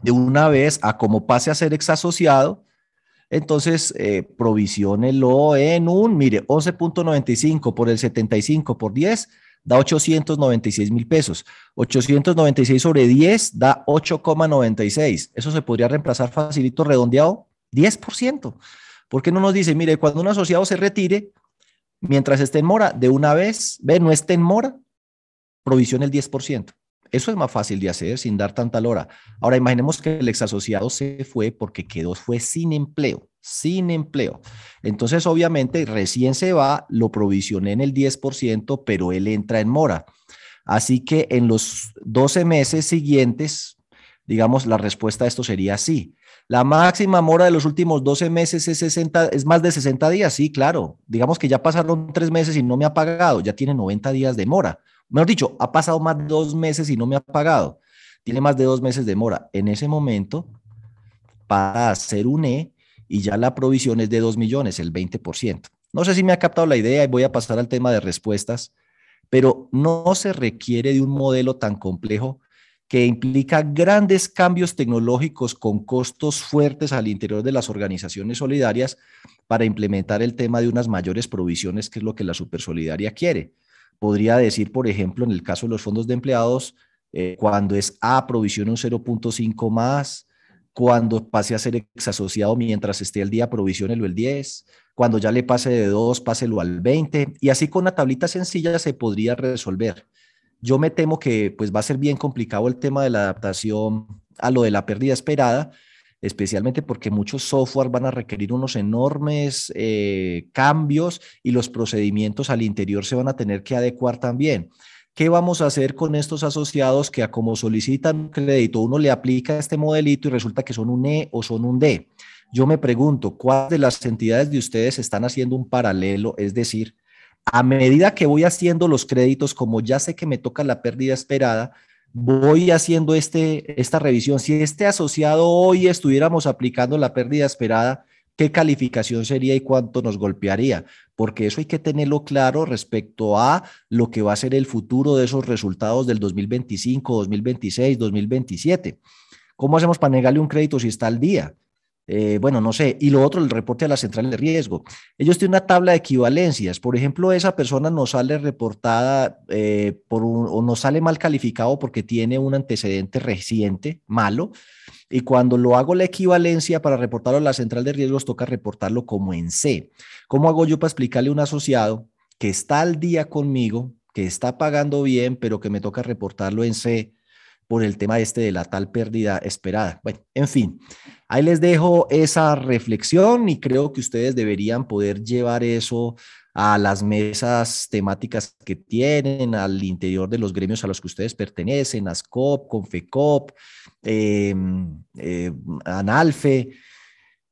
de una vez a como pase a ser ex asociado, entonces eh, provisionelo en un, mire, 11.95 por el 75 por 10 da 896 mil pesos. 896 sobre 10 da 8,96. Eso se podría reemplazar facilito redondeado 10%. ¿Por qué no nos dice, mire, cuando un asociado se retire, mientras esté en mora, de una vez, ve, no esté en mora, provisión el 10%. Eso es más fácil de hacer sin dar tanta lora. Ahora imaginemos que el exasociado se fue porque quedó, fue sin empleo, sin empleo. Entonces, obviamente, recién se va, lo provisioné en el 10%, pero él entra en mora. Así que en los 12 meses siguientes, digamos, la respuesta a esto sería sí. La máxima mora de los últimos 12 meses es, 60, es más de 60 días, sí, claro. Digamos que ya pasaron tres meses y no me ha pagado, ya tiene 90 días de mora. Mejor dicho, ha pasado más de dos meses y no me ha pagado. Tiene más de dos meses de mora. En ese momento, para hacer un E, y ya la provisión es de 2 millones, el 20%. No sé si me ha captado la idea y voy a pasar al tema de respuestas, pero no se requiere de un modelo tan complejo que implica grandes cambios tecnológicos con costos fuertes al interior de las organizaciones solidarias para implementar el tema de unas mayores provisiones, que es lo que la Supersolidaria quiere. Podría decir, por ejemplo, en el caso de los fondos de empleados, eh, cuando es A, provisión un 0.5 más, cuando pase a ser exasociado mientras esté el día, provisionelo el 10, cuando ya le pase de 2, páselo al 20, y así con una tablita sencilla se podría resolver. Yo me temo que pues va a ser bien complicado el tema de la adaptación a lo de la pérdida esperada, especialmente porque muchos software van a requerir unos enormes eh, cambios y los procedimientos al interior se van a tener que adecuar también. ¿Qué vamos a hacer con estos asociados que a como solicitan un crédito, uno le aplica este modelito y resulta que son un E o son un D? Yo me pregunto, ¿cuáles de las entidades de ustedes están haciendo un paralelo? Es decir, a medida que voy haciendo los créditos, como ya sé que me toca la pérdida esperada, voy haciendo este, esta revisión. Si este asociado hoy estuviéramos aplicando la pérdida esperada, ¿qué calificación sería y cuánto nos golpearía? Porque eso hay que tenerlo claro respecto a lo que va a ser el futuro de esos resultados del 2025, 2026, 2027. ¿Cómo hacemos para negarle un crédito si está al día? Eh, bueno, no sé. Y lo otro, el reporte a la central de riesgo. Ellos tienen una tabla de equivalencias. Por ejemplo, esa persona no sale reportada eh, por o no sale mal calificado porque tiene un antecedente reciente malo. Y cuando lo hago la equivalencia para reportarlo a la central de riesgos, toca reportarlo como en C. ¿Cómo hago yo para explicarle a un asociado que está al día conmigo, que está pagando bien, pero que me toca reportarlo en C? Por el tema este de la tal pérdida esperada. Bueno, en fin, ahí les dejo esa reflexión y creo que ustedes deberían poder llevar eso a las mesas temáticas que tienen, al interior de los gremios a los que ustedes pertenecen, ASCOP, CONFECOP, eh, ANALFE,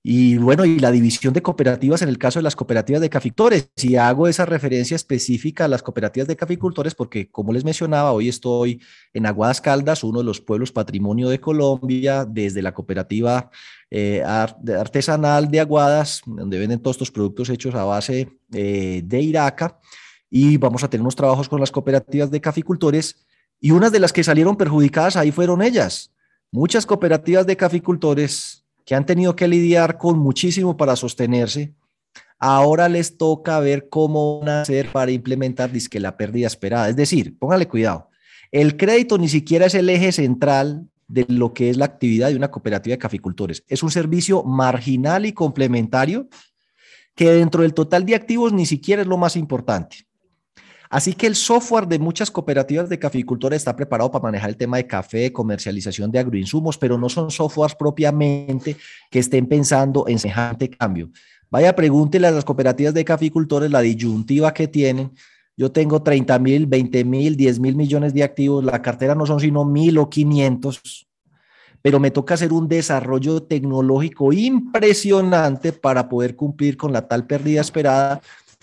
y bueno, y la división de cooperativas en el caso de las cooperativas de caficultores. Si hago esa referencia específica a las cooperativas de caficultores, porque como les mencionaba, hoy estoy en Aguadas Caldas, uno de los pueblos patrimonio de Colombia, desde la cooperativa eh, artesanal de Aguadas, donde venden todos estos productos hechos a base eh, de Iraca. Y vamos a tener unos trabajos con las cooperativas de caficultores. Y unas de las que salieron perjudicadas ahí fueron ellas. Muchas cooperativas de caficultores que han tenido que lidiar con muchísimo para sostenerse, ahora les toca ver cómo van a hacer para implementar disque la pérdida esperada. Es decir, póngale cuidado, el crédito ni siquiera es el eje central de lo que es la actividad de una cooperativa de caficultores. Es un servicio marginal y complementario que dentro del total de activos ni siquiera es lo más importante. Así que el software de muchas cooperativas de caficultores está preparado para manejar el tema de café, comercialización de agroinsumos, pero no son softwares propiamente que estén pensando en semejante cambio. Vaya, pregúntele a las cooperativas de caficultores la disyuntiva que tienen. Yo tengo 30 mil, 20 mil, 10 mil millones de activos. La cartera no son sino mil o 500, pero me toca hacer un desarrollo tecnológico impresionante para poder cumplir con la tal pérdida esperada,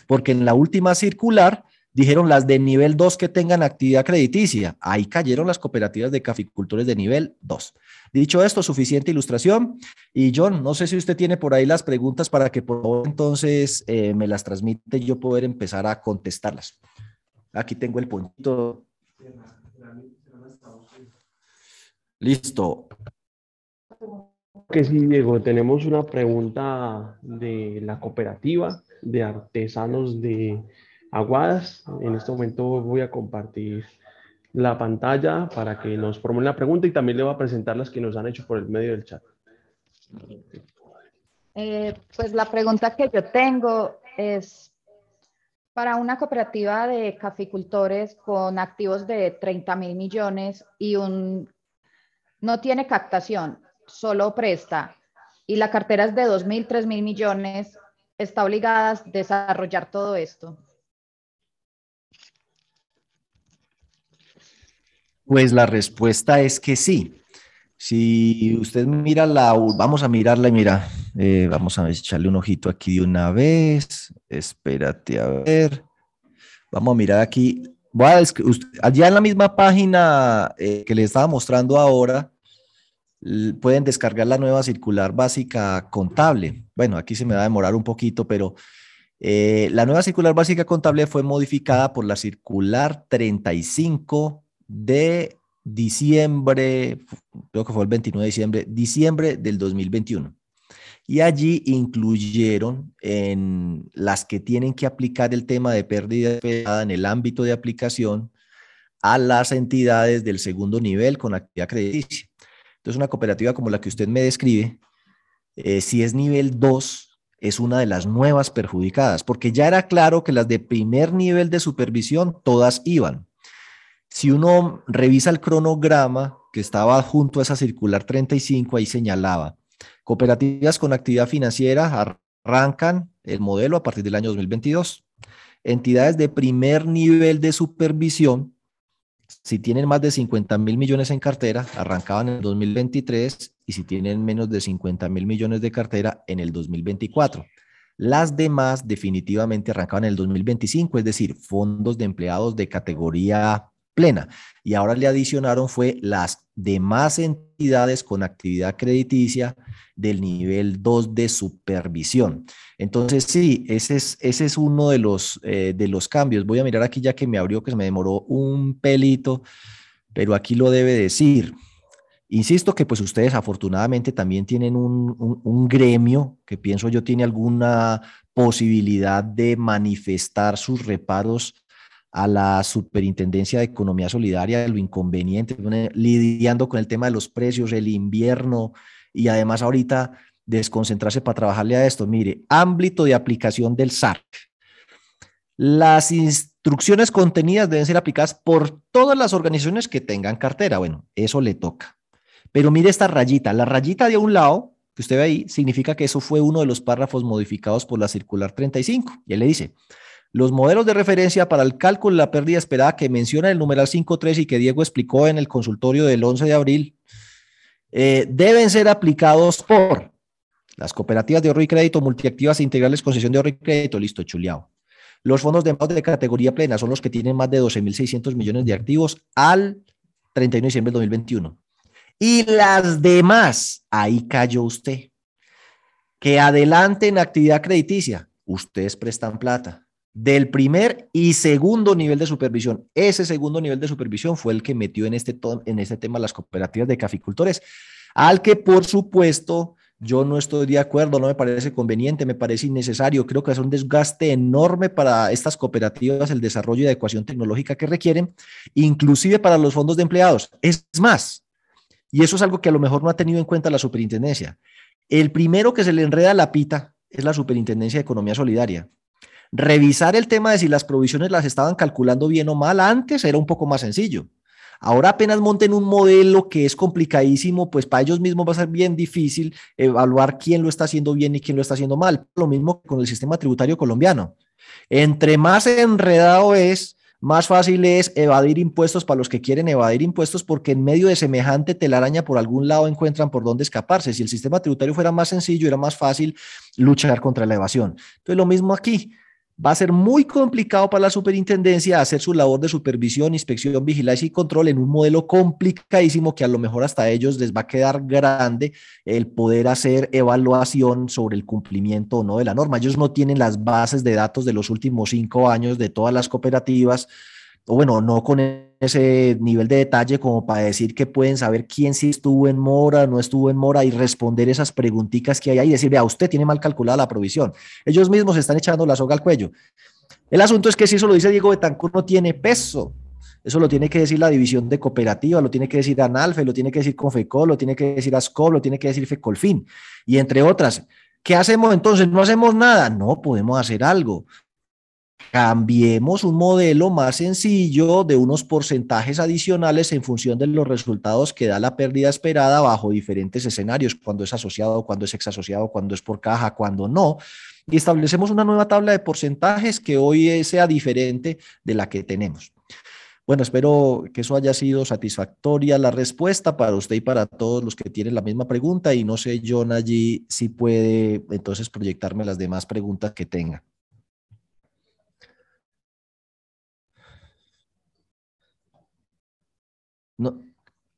porque en la última circular dijeron las de nivel 2 que tengan actividad crediticia. Ahí cayeron las cooperativas de caficultores de nivel 2. Dicho esto, suficiente ilustración. Y John, no sé si usted tiene por ahí las preguntas para que por favor entonces eh, me las transmite y yo poder empezar a contestarlas. Aquí tengo el puntito. Listo. Que sí, Diego, tenemos una pregunta de la cooperativa de artesanos de Aguadas. En este momento voy a compartir la pantalla para que nos formulen la pregunta y también le voy a presentar las que nos han hecho por el medio del chat. Eh, pues la pregunta que yo tengo es para una cooperativa de caficultores con activos de 30 mil millones y un no tiene captación, solo presta y la cartera es de 2 mil, 3 mil millones, está obligada a desarrollar todo esto. Pues la respuesta es que sí. Si usted mira la, vamos a mirarla y mira, eh, vamos a echarle un ojito aquí de una vez. Espérate a ver. Vamos a mirar aquí. allá en la misma página eh, que le estaba mostrando ahora, pueden descargar la nueva circular básica contable. Bueno, aquí se me va a demorar un poquito, pero eh, la nueva circular básica contable fue modificada por la circular 35 de diciembre, creo que fue el 29 de diciembre, diciembre del 2021. Y allí incluyeron en las que tienen que aplicar el tema de pérdida en el ámbito de aplicación a las entidades del segundo nivel con actividad crediticia. Entonces, una cooperativa como la que usted me describe, eh, si es nivel 2, es una de las nuevas perjudicadas, porque ya era claro que las de primer nivel de supervisión todas iban. Si uno revisa el cronograma que estaba junto a esa circular 35, ahí señalaba, cooperativas con actividad financiera arrancan el modelo a partir del año 2022. Entidades de primer nivel de supervisión, si tienen más de 50 mil millones en cartera, arrancaban en el 2023 y si tienen menos de 50 mil millones de cartera, en el 2024. Las demás definitivamente arrancaban en el 2025, es decir, fondos de empleados de categoría plena. Y ahora le adicionaron fue las demás entidades con actividad crediticia del nivel 2 de supervisión. Entonces, sí, ese es, ese es uno de los, eh, de los cambios. Voy a mirar aquí ya que me abrió, que se me demoró un pelito, pero aquí lo debe decir. Insisto que pues ustedes afortunadamente también tienen un, un gremio que pienso yo tiene alguna posibilidad de manifestar sus reparos a la Superintendencia de Economía Solidaria, lo inconveniente, lidiando con el tema de los precios, el invierno y además ahorita desconcentrarse para trabajarle a esto. Mire, ámbito de aplicación del SARC. Las instrucciones contenidas deben ser aplicadas por todas las organizaciones que tengan cartera. Bueno, eso le toca. Pero mire esta rayita. La rayita de un lado, que usted ve ahí, significa que eso fue uno de los párrafos modificados por la circular 35. Y él le dice, los modelos de referencia para el cálculo de la pérdida esperada que menciona el numeral 5.3 y que Diego explicó en el consultorio del 11 de abril, eh, deben ser aplicados por las cooperativas de ahorro y crédito multiactivas e integrales concesión de ahorro y crédito, listo, chuleado. Los fondos de de categoría plena son los que tienen más de 12.600 millones de activos al 31 de diciembre de 2021. Y las demás, ahí cayó usted. Que adelanten actividad crediticia, ustedes prestan plata del primer y segundo nivel de supervisión. Ese segundo nivel de supervisión fue el que metió en este, en este tema las cooperativas de caficultores, al que por supuesto yo no estoy de acuerdo, no me parece conveniente, me parece innecesario. Creo que es un desgaste enorme para estas cooperativas el desarrollo y adecuación tecnológica que requieren, inclusive para los fondos de empleados. Es más, y eso es algo que a lo mejor no ha tenido en cuenta la superintendencia. El primero que se le enreda la pita es la superintendencia de economía solidaria Revisar el tema de si las provisiones las estaban calculando bien o mal antes era un poco más sencillo. Ahora apenas monten un modelo que es complicadísimo, pues para ellos mismos va a ser bien difícil evaluar quién lo está haciendo bien y quién lo está haciendo mal. Lo mismo con el sistema tributario colombiano. Entre más enredado es, más fácil es evadir impuestos para los que quieren evadir impuestos porque en medio de semejante telaraña por algún lado encuentran por dónde escaparse. Si el sistema tributario fuera más sencillo, era más fácil luchar contra la evasión. Entonces, lo mismo aquí va a ser muy complicado para la superintendencia hacer su labor de supervisión, inspección, vigilancia y control en un modelo complicadísimo que a lo mejor hasta ellos les va a quedar grande el poder hacer evaluación sobre el cumplimiento o no de la norma. Ellos no tienen las bases de datos de los últimos cinco años de todas las cooperativas, o bueno, no con ese nivel de detalle como para decir que pueden saber quién sí estuvo en mora, no estuvo en mora y responder esas preguntitas que hay ahí y decir, vea, usted tiene mal calculada la provisión. Ellos mismos están echando la soga al cuello. El asunto es que si eso lo dice Diego Betancourt no tiene peso. Eso lo tiene que decir la división de cooperativa, lo tiene que decir ANALFE, lo tiene que decir Confecol, lo tiene que decir ASCOB, lo tiene que decir FECOLFIN. Y entre otras, ¿qué hacemos entonces? ¿No hacemos nada? No, podemos hacer algo cambiemos un modelo más sencillo de unos porcentajes adicionales en función de los resultados que da la pérdida esperada bajo diferentes escenarios, cuando es asociado, cuando es exasociado, cuando es por caja, cuando no. Y establecemos una nueva tabla de porcentajes que hoy sea diferente de la que tenemos. Bueno, espero que eso haya sido satisfactoria la respuesta para usted y para todos los que tienen la misma pregunta. Y no sé, John, allí si puede entonces proyectarme las demás preguntas que tenga.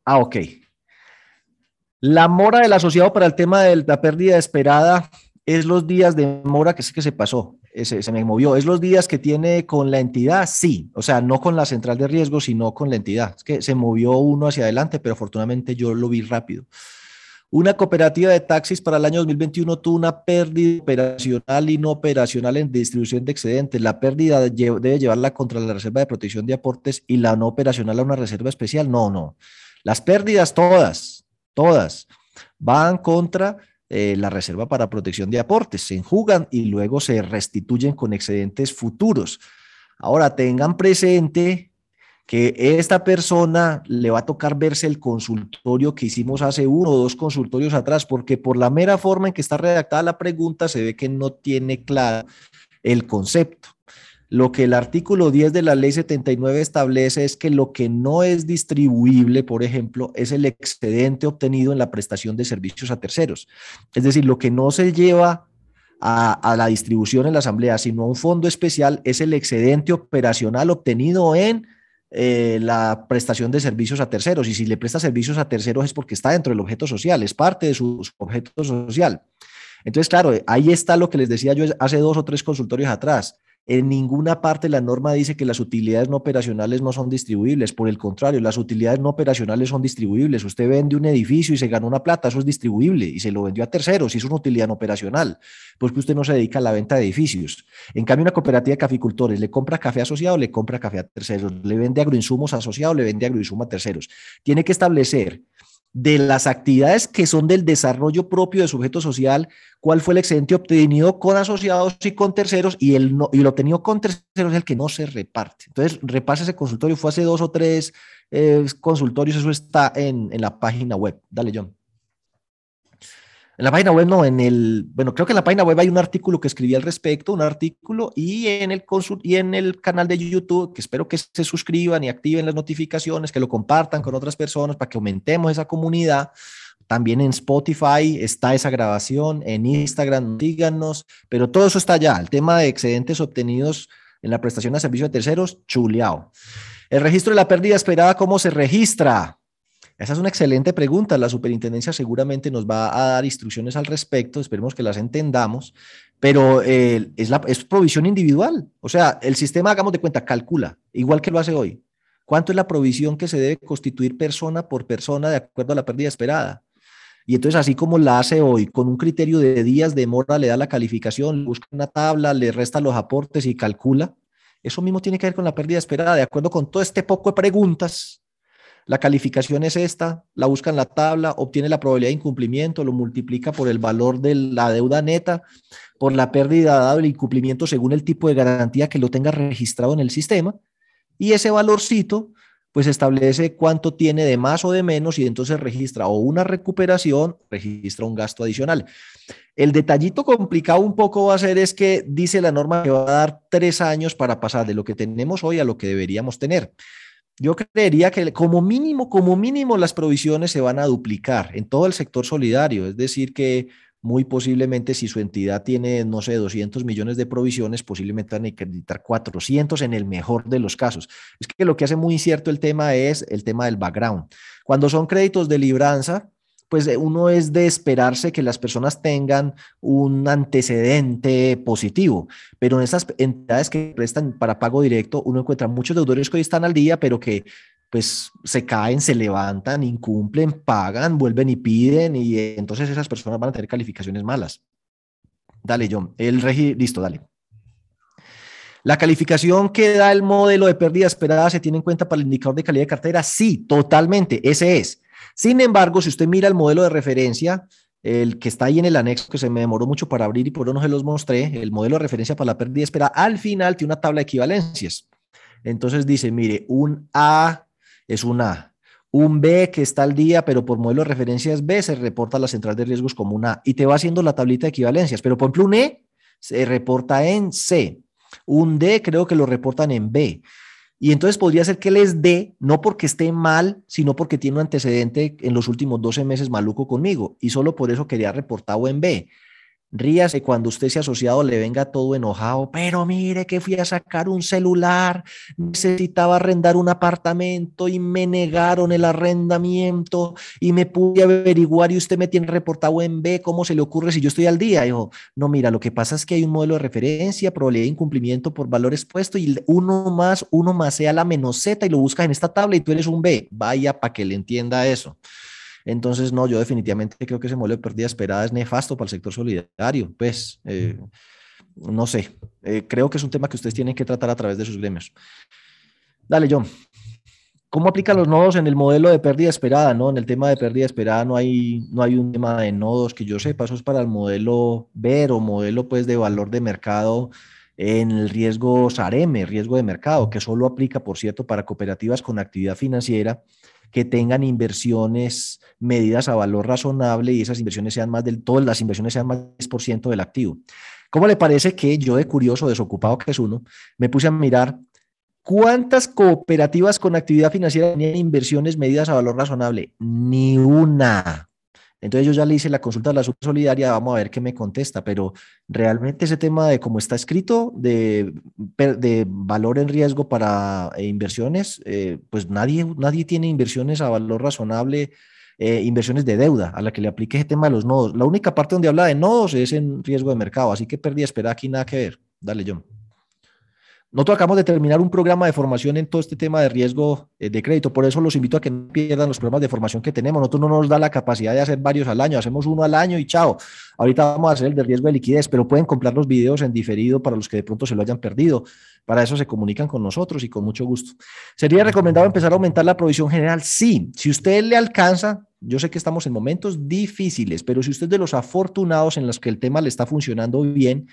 Ah, ok. La mora del asociado para el tema de la pérdida esperada es los días de mora que sí que se pasó, se, se me movió. ¿Es los días que tiene con la entidad? Sí, o sea, no con la central de riesgo, sino con la entidad. Es que se movió uno hacia adelante, pero afortunadamente yo lo vi rápido. Una cooperativa de taxis para el año 2021 tuvo una pérdida operacional y no operacional en distribución de excedentes. La pérdida debe llevarla contra la reserva de protección de aportes y la no operacional a una reserva especial. No, no. Las pérdidas todas, todas van contra eh, la reserva para protección de aportes, se enjugan y luego se restituyen con excedentes futuros. Ahora tengan presente que esta persona le va a tocar verse el consultorio que hicimos hace uno o dos consultorios atrás, porque por la mera forma en que está redactada la pregunta se ve que no tiene claro el concepto. Lo que el artículo 10 de la ley 79 establece es que lo que no es distribuible, por ejemplo, es el excedente obtenido en la prestación de servicios a terceros. Es decir, lo que no se lleva a, la distribución en la asamblea, sino a un fondo especial, es el excedente operacional obtenido en eh, la prestación de servicios a terceros. Y si le presta servicios a terceros es porque está dentro del objeto social, es parte de su objeto social. Entonces, claro, ahí está lo que les decía yo hace dos o tres consultorios atrás. En ninguna parte la norma dice que las utilidades no operacionales no son distribuibles. Por el contrario, las utilidades no operacionales son distribuibles. Usted vende un edificio y se ganó una plata, eso es distribuible y se lo vendió a terceros y es una utilidad no operacional, pues que usted no se dedica a la venta de edificios. En cambio, una cooperativa de caficultores le compra café asociado, le compra café a terceros, le vende agroinsumos asociados, le vende agroinsumos a terceros. Tiene que establecer de las actividades que son del desarrollo propio de sujeto social, cuál fue el excedente obtenido con asociados y con terceros, y, el no, y lo obtenido con terceros es el que no se reparte. Entonces, repase ese consultorio, fue hace dos o tres eh, consultorios, eso está en, en la página web. Dale, John. En la página web, no, en el, bueno, creo que en la página web hay un artículo que escribí al respecto, un artículo, y en el y en el canal de YouTube, que espero que se suscriban y activen las notificaciones, que lo compartan con otras personas para que aumentemos esa comunidad. También en Spotify está esa grabación, en Instagram, díganos, pero todo eso está allá. El tema de excedentes obtenidos en la prestación de servicio de terceros, chuleado. El registro de la pérdida esperada, ¿cómo se registra? Esa es una excelente pregunta. La superintendencia seguramente nos va a dar instrucciones al respecto, esperemos que las entendamos, pero eh, es, la, es provisión individual. O sea, el sistema, hagamos de cuenta, calcula, igual que lo hace hoy. ¿Cuánto es la provisión que se debe constituir persona por persona de acuerdo a la pérdida esperada? Y entonces, así como la hace hoy, con un criterio de días de mora, le da la calificación, busca una tabla, le resta los aportes y calcula. Eso mismo tiene que ver con la pérdida esperada, de acuerdo con todo este poco de preguntas la calificación es esta, la busca en la tabla, obtiene la probabilidad de incumplimiento, lo multiplica por el valor de la deuda neta, por la pérdida dado el incumplimiento según el tipo de garantía que lo tenga registrado en el sistema, y ese valorcito pues establece cuánto tiene de más o de menos y entonces registra o una recuperación, registra un gasto adicional. El detallito complicado un poco va a ser es que dice la norma que va a dar tres años para pasar de lo que tenemos hoy a lo que deberíamos tener. Yo creería que como mínimo, como mínimo las provisiones se van a duplicar en todo el sector solidario, es decir, que muy posiblemente si su entidad tiene, no sé, 200 millones de provisiones, posiblemente van a acreditar 400 en el mejor de los casos. Es que lo que hace muy incierto el tema es el tema del background. Cuando son créditos de libranza, pues eh, uno es de esperarse que las personas tengan un antecedente positivo, pero en estas entidades que prestan para pago directo, uno encuentra muchos deudores que hoy están al día, pero que pues se caen, se levantan, incumplen, pagan, vuelven y piden, y entonces esas personas van a tener calificaciones malas. Dale, John. El regi, listo, dale. La calificación que da el modelo de pérdida esperada se tiene en cuenta para el indicador de calidad de cartera. Sí, totalmente, ese es. Sin embargo, si usted mira el modelo de referencia, el que está ahí en el anexo, que se me demoró mucho para abrir y por eso no se los mostré, el modelo de referencia para la pérdida espera, al final tiene una tabla de equivalencias. Entonces dice, mire, un A es un A, un B que está al día, pero por modelo de referencia B, se reporta a la central de riesgos como un A y te va haciendo la tablita de equivalencias, pero por ejemplo un E se reporta en C, un D creo que lo reportan en B. Y entonces podría ser que les dé, no porque esté mal, sino porque tiene un antecedente en los últimos 12 meses maluco conmigo. Y solo por eso quería reportar B. Ríase cuando usted sea asociado le venga todo enojado, pero mire que fui a sacar un celular, necesitaba arrendar un apartamento y me negaron el arrendamiento y me pude averiguar y usted me tiene reportado en B, ¿cómo se le ocurre si yo estoy al día? Dijo, no, mira, lo que pasa es que hay un modelo de referencia, probabilidad de incumplimiento por valor expuesto y uno más, uno más sea la menos Z y lo buscas en esta tabla y tú eres un B. Vaya para que le entienda eso. Entonces, no, yo definitivamente creo que ese modelo de pérdida esperada es nefasto para el sector solidario. Pues, eh, no sé, eh, creo que es un tema que ustedes tienen que tratar a través de sus gremios. Dale, John. ¿Cómo aplican los nodos en el modelo de pérdida esperada? ¿no? En el tema de pérdida esperada no hay, no hay un tema de nodos que yo sepa, eso es para el modelo ver o modelo pues, de valor de mercado en el riesgo SAREME, riesgo de mercado, que solo aplica, por cierto, para cooperativas con actividad financiera que tengan inversiones medidas a valor razonable y esas inversiones sean más del todo, las inversiones sean más del 10% del activo. ¿Cómo le parece que yo de curioso, desocupado que es uno, me puse a mirar ¿Cuántas cooperativas con actividad financiera tenían inversiones medidas a valor razonable? Ni una. Entonces yo ya le hice la consulta a la subsolidaria, vamos a ver qué me contesta, pero realmente ese tema de cómo está escrito, de, de valor en riesgo para eh, inversiones, eh, pues nadie, nadie tiene inversiones a valor razonable, eh, inversiones de deuda, a la que le aplique ese tema de los nodos. La única parte donde habla de nodos es en riesgo de mercado, así que perdí, espera aquí nada que ver. Dale, John. Nosotros acabamos de terminar un programa de formación en todo este tema de riesgo eh, de crédito, por eso los invito a que no pierdan los programas de formación que tenemos. Nosotros no nos da la capacidad de hacer varios al año, hacemos uno al año y chao. Ahorita vamos a hacer el de riesgo de liquidez, pero pueden comprar los videos en diferido para los que de pronto se lo hayan perdido. Para eso se comunican con nosotros y con mucho gusto. ¿Sería recomendado empezar a aumentar la provisión general? Sí, si usted le alcanza, yo sé que estamos en momentos difíciles, pero si usted es de los afortunados en los que el tema le está funcionando bien,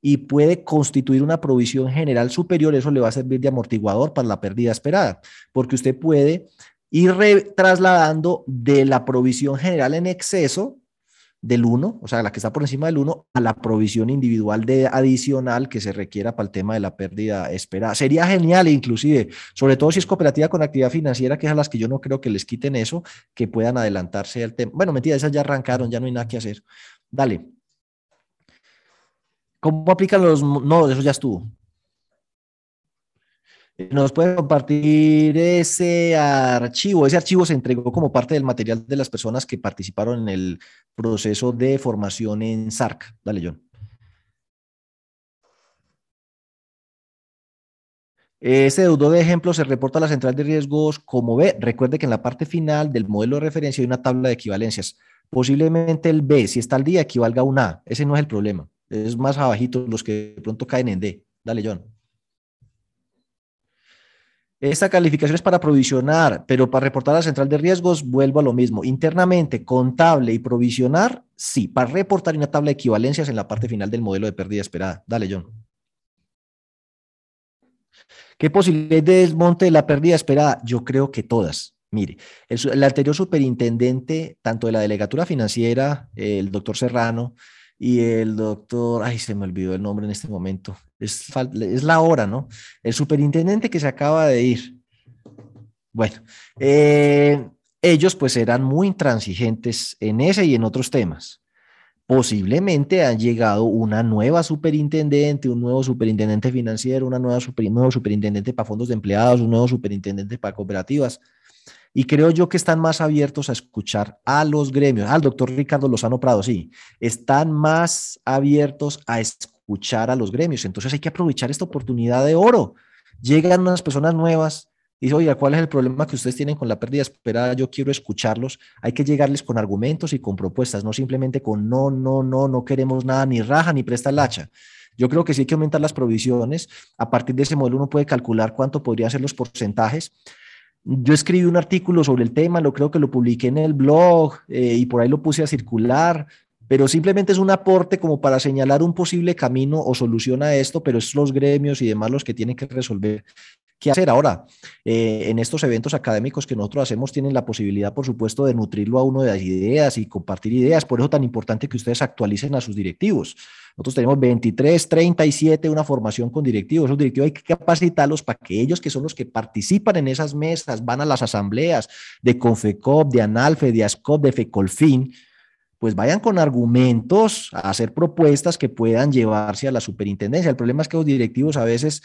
y puede constituir una provisión general superior, eso le va a servir de amortiguador para la pérdida esperada, porque usted puede ir trasladando de la provisión general en exceso del 1, o sea, la que está por encima del 1, a la provisión individual de adicional que se requiera para el tema de la pérdida esperada. Sería genial, inclusive, sobre todo si es cooperativa con actividad financiera, que es a las que yo no creo que les quiten eso, que puedan adelantarse al tema. Bueno, mentira, esas ya arrancaron, ya no hay nada que hacer. Dale. ¿Cómo aplican los nodos? Eso ya estuvo. ¿Nos puede compartir ese archivo? Ese archivo se entregó como parte del material de las personas que participaron en el proceso de formación en SARC. Dale, John. Ese deudor de ejemplo se reporta a la central de riesgos como B. Recuerde que en la parte final del modelo de referencia hay una tabla de equivalencias. Posiblemente el B, si está al día, equivalga a un A. Ese no es el problema. Es más abajito los que de pronto caen en D. Dale, John. Esta calificación es para provisionar, pero para reportar a la central de riesgos vuelvo a lo mismo. Internamente, contable y provisionar, sí. Para reportar una tabla de equivalencias en la parte final del modelo de pérdida esperada. Dale, John. ¿Qué posibilidad de desmonte de la pérdida esperada? Yo creo que todas. Mire, el, anterior superintendente, tanto de la delegatura financiera, el doctor Serrano, y el doctor, ay, se me olvidó el nombre en este momento, es, es la hora, ¿no? El superintendente que se acaba de ir. Bueno, eh, ellos pues eran muy intransigentes en ese y en otros temas. Posiblemente han llegado una nueva superintendente, un nuevo superintendente financiero, una nueva super, nuevo superintendente para fondos de empleados, un nuevo superintendente para cooperativas. Y creo yo que están más abiertos a escuchar a los gremios, al doctor Ricardo Lozano Prado, sí, están más abiertos a escuchar a los gremios. Entonces hay que aprovechar esta oportunidad de oro. Llegan unas personas nuevas, y dicen, oiga, ¿cuál es el problema que ustedes tienen con la pérdida esperada? Yo quiero escucharlos. Hay que llegarles con argumentos y con propuestas, no simplemente con no, no, no, no queremos nada, ni raja, ni presta el hacha. Yo creo que sí hay que aumentar las provisiones. A partir de ese modelo uno puede calcular cuánto podrían ser los porcentajes. Yo escribí un artículo sobre el tema, lo creo que lo publiqué en el blog eh, y por ahí lo puse a circular, pero simplemente es un aporte como para señalar un posible camino o solución a esto, pero es los gremios y demás los que tienen que resolver qué hacer ahora. Eh, en estos eventos académicos que nosotros hacemos tienen la posibilidad, por supuesto, de nutrirlo a uno de las ideas y compartir ideas. Por eso tan importante que ustedes actualicen a sus directivos. Nosotros tenemos 23, 37, una formación con directivos. Esos directivos hay que capacitarlos para que ellos, que son los que participan en esas mesas, van a las asambleas de Confecop, de Analfe, de ASCOP, de FECOLFIN, pues vayan con argumentos a hacer propuestas que puedan llevarse a la superintendencia. El problema es que los directivos a veces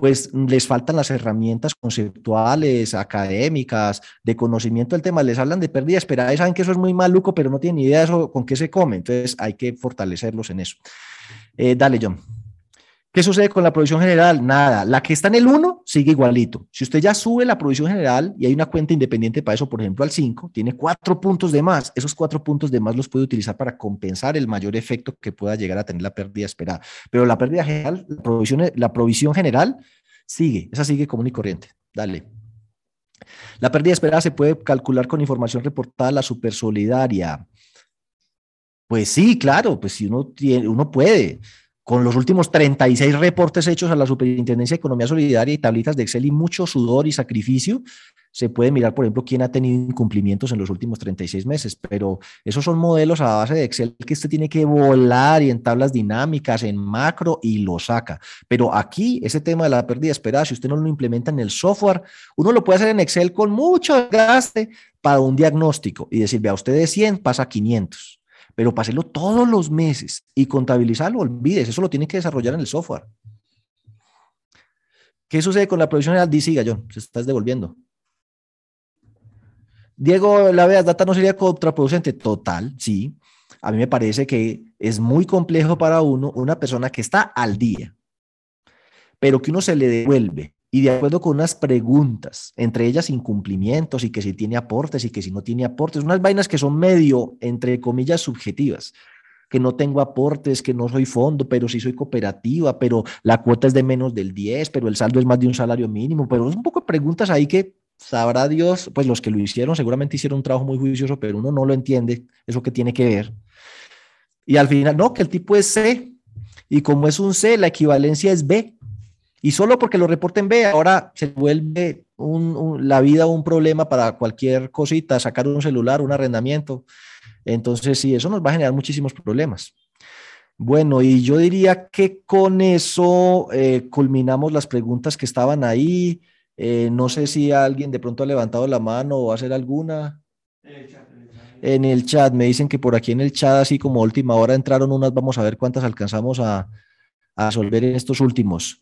pues les faltan las herramientas conceptuales, académicas, de conocimiento del tema, les hablan de pérdida esperada y saben que eso es muy maluco, pero no tienen idea de eso, con qué se come, entonces hay que fortalecerlos en eso. Eh, dale, John. ¿Qué sucede con la provisión general? Nada. La que está en el 1 sigue igualito. Si usted ya sube la provisión general y hay una cuenta independiente para eso, por ejemplo, al 5, tiene cuatro puntos de más. Esos cuatro puntos de más los puede utilizar para compensar el mayor efecto que pueda llegar a tener la pérdida esperada. Pero la pérdida general, la provisión, la provisión general sigue. Esa sigue común y corriente. Dale. La pérdida esperada se puede calcular con información reportada a la supersolidaria. Pues sí, claro, pues si uno, tiene, uno puede con los últimos 36 reportes hechos a la Superintendencia de Economía Solidaria y tablitas de Excel y mucho sudor y sacrificio, se puede mirar, por ejemplo, quién ha tenido incumplimientos en los últimos 36 meses, pero esos son modelos a base de Excel que usted tiene que volar y en tablas dinámicas, en macro y lo saca. Pero aquí, ese tema de la pérdida esperada, si usted no lo implementa en el software, uno lo puede hacer en Excel con mucho gaste para un diagnóstico y decir, vea, usted de 100 pasa a 500 pero páselo todos los meses y contabilizarlo, olvides, eso lo tiene que desarrollar en el software. ¿Qué sucede con la provisión general? Dice Gallón, se estás devolviendo. Diego, la veas data no sería contraproducente. Total, sí. A mí me parece que es muy complejo para uno, una persona que está al día, pero que uno se le devuelve y de acuerdo con unas preguntas, entre ellas incumplimientos y que si tiene aportes y que si no tiene aportes, unas vainas que son medio, entre comillas, subjetivas, que no tengo aportes, que no soy fondo, pero sí soy cooperativa, pero la cuota es de menos del 10, pero el saldo es más de un salario mínimo, pero es un poco de preguntas ahí que sabrá Dios, pues los que lo hicieron seguramente hicieron un trabajo muy juicioso, pero uno no lo entiende, eso que tiene que ver. Y al final, no, que el tipo es C, y como es un C, la equivalencia es B. Y solo porque lo reporten B, ahora se vuelve la vida un problema para cualquier cosita, sacar un celular, un arrendamiento. Entonces, sí, eso nos va a generar muchísimos problemas. Bueno, y yo diría que con eso eh, culminamos las preguntas que estaban ahí. Eh, no sé si alguien de pronto ha levantado la mano o va a hacer alguna. En el, chat, me dicen que por aquí en el chat, así como última hora entraron unas, vamos a ver cuántas alcanzamos a, a resolver en estos últimos.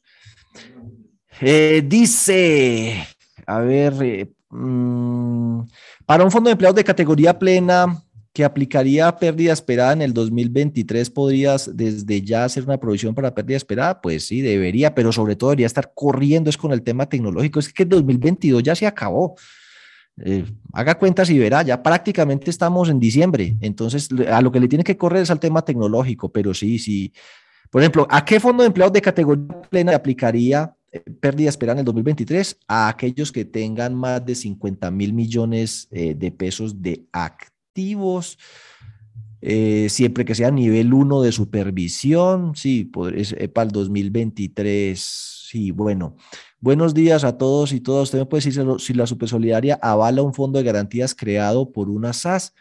Eh, dice, a ver, eh, mm, para un fondo de empleados de categoría plena que aplicaría pérdida esperada en el 2023, ¿podrías desde ya hacer una provisión para pérdida esperada? Pues sí, debería, pero sobre todo debería estar corriendo es con el tema tecnológico. Es que el 2022 ya se acabó. Eh, haga cuentas y verá, ya prácticamente estamos en diciembre, entonces a lo que le tiene que correr es al tema tecnológico, pero sí, sí. Por ejemplo, ¿a qué fondo de empleados de categoría plena aplicaría pérdida esperada en el 2023 a aquellos que tengan más de 50 mil millones eh, de pesos de activos, eh, siempre que sea nivel 1 de supervisión, sí, eh, para el 2023, sí, bueno. Buenos días a todos y todas. Usted me puede decir si la Supersolidaria avala un fondo de garantías creado por una SAS.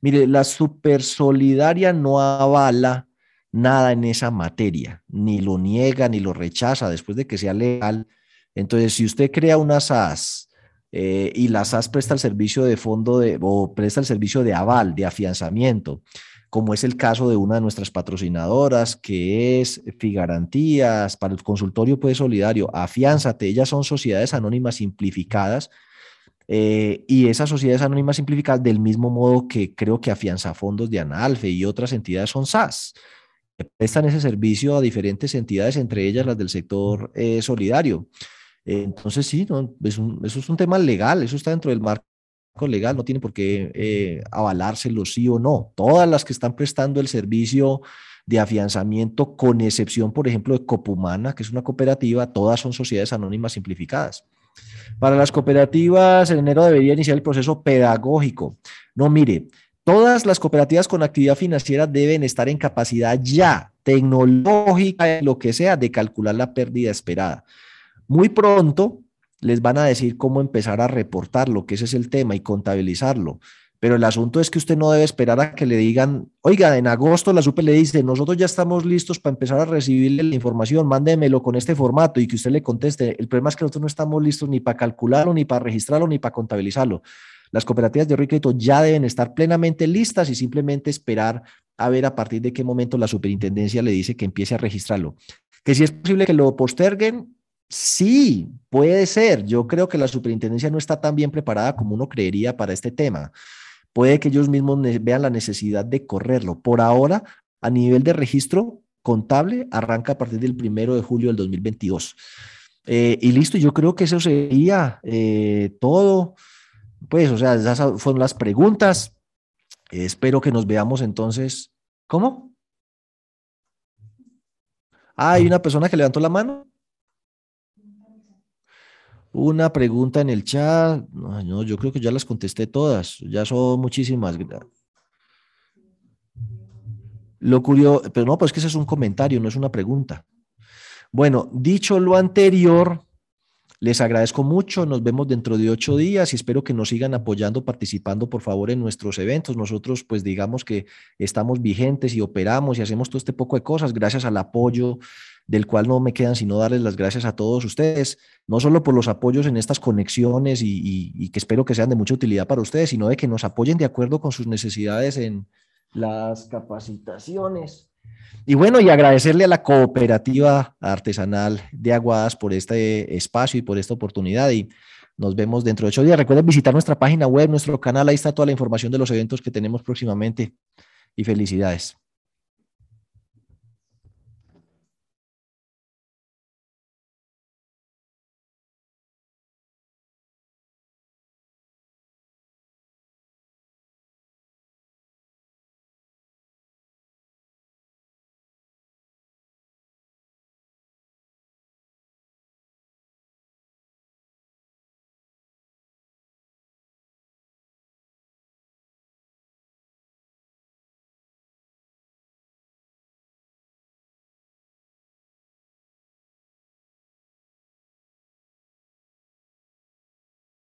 Mire, la Supersolidaria no avala nada en esa materia, ni lo niega ni lo rechaza después de que sea legal. Entonces, si usted crea una SAS eh, y la SAS presta el servicio de fondo de, o presta el servicio de aval, de afianzamiento, como es el caso de una de nuestras patrocinadoras, que es Figarantías, para el consultorio pues solidario, afiánzate, ellas son sociedades anónimas simplificadas, eh, y esas sociedades anónimas simplificadas, del mismo modo que creo que afianza fondos de Analfe y otras entidades son SAS prestan ese servicio a diferentes entidades, entre ellas las del sector eh, solidario. entonces, sí, no, eso es un tema legal, eso está dentro del marco legal, no tiene por qué eh, avalárselo sí o no. Todas las que están prestando el servicio de afianzamiento, con excepción, por ejemplo, de Copumana, que es una cooperativa, todas son sociedades anónimas simplificadas. Para las cooperativas, en enero debería iniciar el proceso pedagógico. No, mire, Todas las cooperativas con actividad financiera deben estar en capacidad ya tecnológica, lo que sea, de calcular la pérdida esperada. Muy pronto les van a decir cómo empezar a reportarlo, que ese es el tema, y contabilizarlo. Pero el asunto es que usted no debe esperar a que le digan, oiga, en agosto la SUPE le dice, nosotros ya estamos listos para empezar a recibirle la información, mándemelo con este formato y que usted le conteste. El problema es que nosotros no estamos listos ni para calcularlo, ni para registrarlo, ni para contabilizarlo. Las cooperativas de ahorro crédito ya deben estar plenamente listas y simplemente esperar a ver a partir de qué momento la superintendencia le dice que empiece a registrarlo. Que si es posible que lo posterguen, sí, puede ser. Yo creo que la superintendencia no está tan bien preparada como uno creería para este tema. Puede que ellos mismos vean la necesidad de correrlo. Por ahora, a nivel de registro contable, arranca a partir del primero de julio del 2022. Eh, y listo, yo creo que eso sería eh, todo. Pues, o sea, esas fueron las preguntas. espero que nos veamos entonces. ¿Cómo? Ah, hay una persona que levantó la mano. Una pregunta en el chat. No, yo creo que ya las contesté todas. Ya son muchísimas. Lo curioso, pero no, pues que ese es un comentario, no es una pregunta. Bueno, dicho lo anterior, les agradezco mucho, nos vemos dentro de ocho días y espero que nos sigan apoyando, participando por favor en nuestros eventos. Nosotros pues digamos que estamos vigentes y operamos y hacemos todo este poco de cosas gracias al apoyo del cual no me quedan sino darles las gracias a todos ustedes, no solo por los apoyos en estas conexiones y, que espero que sean de mucha utilidad para ustedes, sino de que nos apoyen de acuerdo con sus necesidades en las capacitaciones. Y bueno, y agradecerle a la cooperativa artesanal de Aguadas por este espacio y por esta oportunidad. Y nos vemos dentro de ocho días. Recuerden visitar nuestra página web, nuestro canal. Ahí está toda la información de los eventos que tenemos próximamente. Y felicidades.